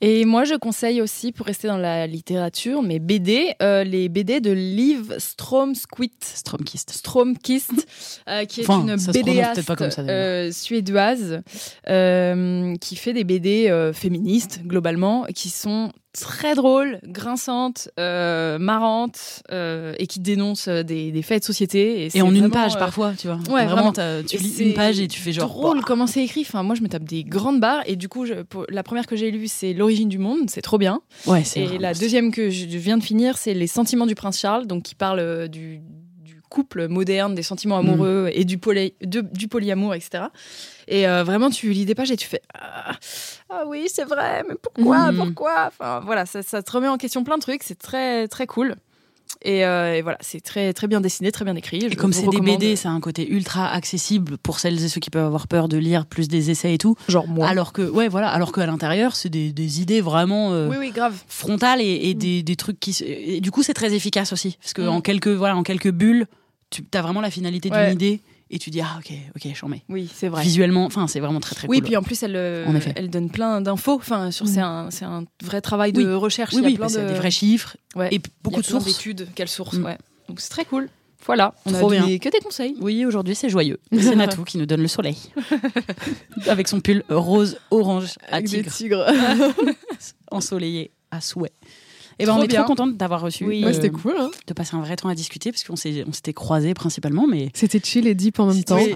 Et moi, je conseille aussi, pour rester dans la littérature, mes BD, euh, les BD de Liv Stromquist. Stromkist. Stromkist, euh, qui est Enfin, une BDaste peut-être pas comme ça, d'ailleurs. euh, suédoise, euh, qui fait des BD euh, féministes, globalement, qui sont très drôles, grinçantes, euh, marrantes, euh, et qui dénoncent euh, des, des faits de société. Et en une page euh, parfois, tu vois. ouais, vraiment, tu lis une page et tu fais genre. drôle comment c'est écrit. Enfin, moi, je me tape des grandes barres. Et du coup, je- pour- la première que j'ai lue, c'est L'origine du monde. C'est trop bien. Ouais, c'est Et vraiment la deuxième que je viens de finir, c'est Les sentiments du prince Charles, donc qui parle du, du couple moderne, des sentiments amoureux et du, poly, de- du polyamour, etc. Et euh, vraiment, tu lis des pages et tu fais Ah, ah oui, c'est vrai, mais pourquoi Mhm. Pourquoi? Enfin, voilà, ça, ça te remet en question plein de trucs. C'est très, très cool. Et, euh, et voilà, c'est très, très bien dessiné, très bien écrit. Et Je comme c'est des. BD, c'est un côté ultra accessible pour celles et ceux qui peuvent avoir peur de lire plus des essais et tout. genre moi. Alors que, ouais, voilà, alors qu'à l'intérieur, c'est des, des idées vraiment euh, oui, oui, grave. frontales et, et des, des trucs qui. Et du coup, c'est très efficace aussi. Parce que Mm. en quelques, voilà, en quelques bulles, tu as vraiment la finalité d'une idée et tu dis, ah, ok, ok, j'en mets. Oui, c'est vrai. Visuellement, enfin, c'est vraiment très, très Oui, cool. puis en plus, elle, euh, En elle donne plein d'infos. Enfin, sur, Mm. c'est un, c'est un vrai travail de Oui. recherche. oui, Il y a oui, plein de des vrais chiffres Ouais. et beaucoup de sources. d'études. Quelles sources Mm. Ouais. Donc c'est très cool. Voilà, on Trop a bien. donné que des conseils. Oui, aujourd'hui, c'est joyeux. C'est Natou qui nous donne le soleil. Avec son pull rose-orange à Avec des tigre, tigres. ensoleillé à souhait. Et ben, Trop on est bien. trop contente d'avoir reçu. Oui. Ouais, euh, c'était cool. hein. de passer un vrai temps à discuter parce qu'on s'est- on s'était croisés principalement, mais C'était chill et deep en même temps. Oui.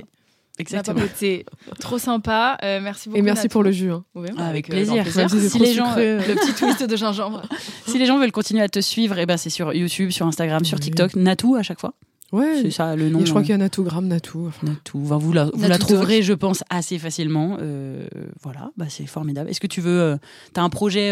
exactement. Été trop sympa. Euh, merci beaucoup. Et merci pour le jus. hein. Oui, Ah, avec euh, plaisir. Même si les gens, euh. Le petit twist de gingembre. Si les gens veulent continuer à te suivre, et ben c'est sur YouTube, sur Instagram, sur Oui. TikTok, Natou à chaque fois. Ouais. C'est ça le Et nom. je crois qu'il y a Natou, Gramme Natou. Enfin, Natou. Enfin, vous la, vous la Natou trouverez, je pense, assez facilement. Euh, voilà, bah, c'est formidable. Est-ce que tu veux. euh, T'as un projet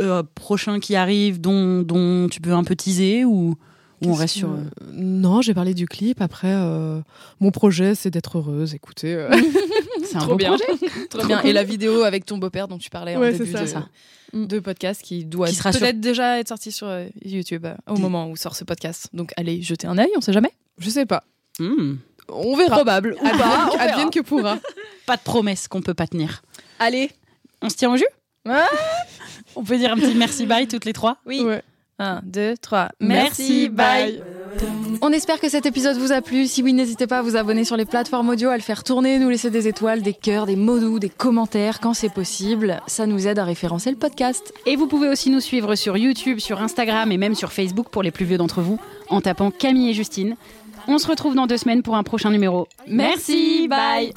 euh, prochain qui arrive dont, dont tu peux un peu teaser ou, ou on reste que- sur. euh, Non, j'ai parlé du clip. Après, euh, mon projet, c'est d'être heureuse. Écoutez. euh, C'est un Trop beau bien. projet. Trop bien. Et la vidéo avec ton beau-père dont tu parlais en Ouais, début c'est ça, de, ça. de podcast qui doit Qui sera peut-être déjà être sorti sur YouTube euh, au moment où sort ce podcast. Donc allez jeter un œil, on sait jamais. je sais pas. Hmm. On verra. Probable. Ou pas, Advienne, que pourra. Pas de promesse qu'on peut pas tenir. Allez. On se tient au jus? Ah. On peut dire un petit merci bye toutes les trois Oui. Ouais. 1, 2, 3. Merci, bye. On espère que cet épisode vous a plu. Si oui, n'hésitez pas à vous abonner sur les plateformes audio, à le faire tourner, nous laisser des étoiles, des cœurs, des mots doux, des commentaires quand c'est possible. Ça nous aide à référencer le podcast. Et vous pouvez aussi nous suivre sur YouTube, sur Instagram et même sur Facebook pour les plus vieux d'entre vous en tapant Camille et Justine. On se retrouve dans deux semaines pour un prochain numéro. Merci, bye.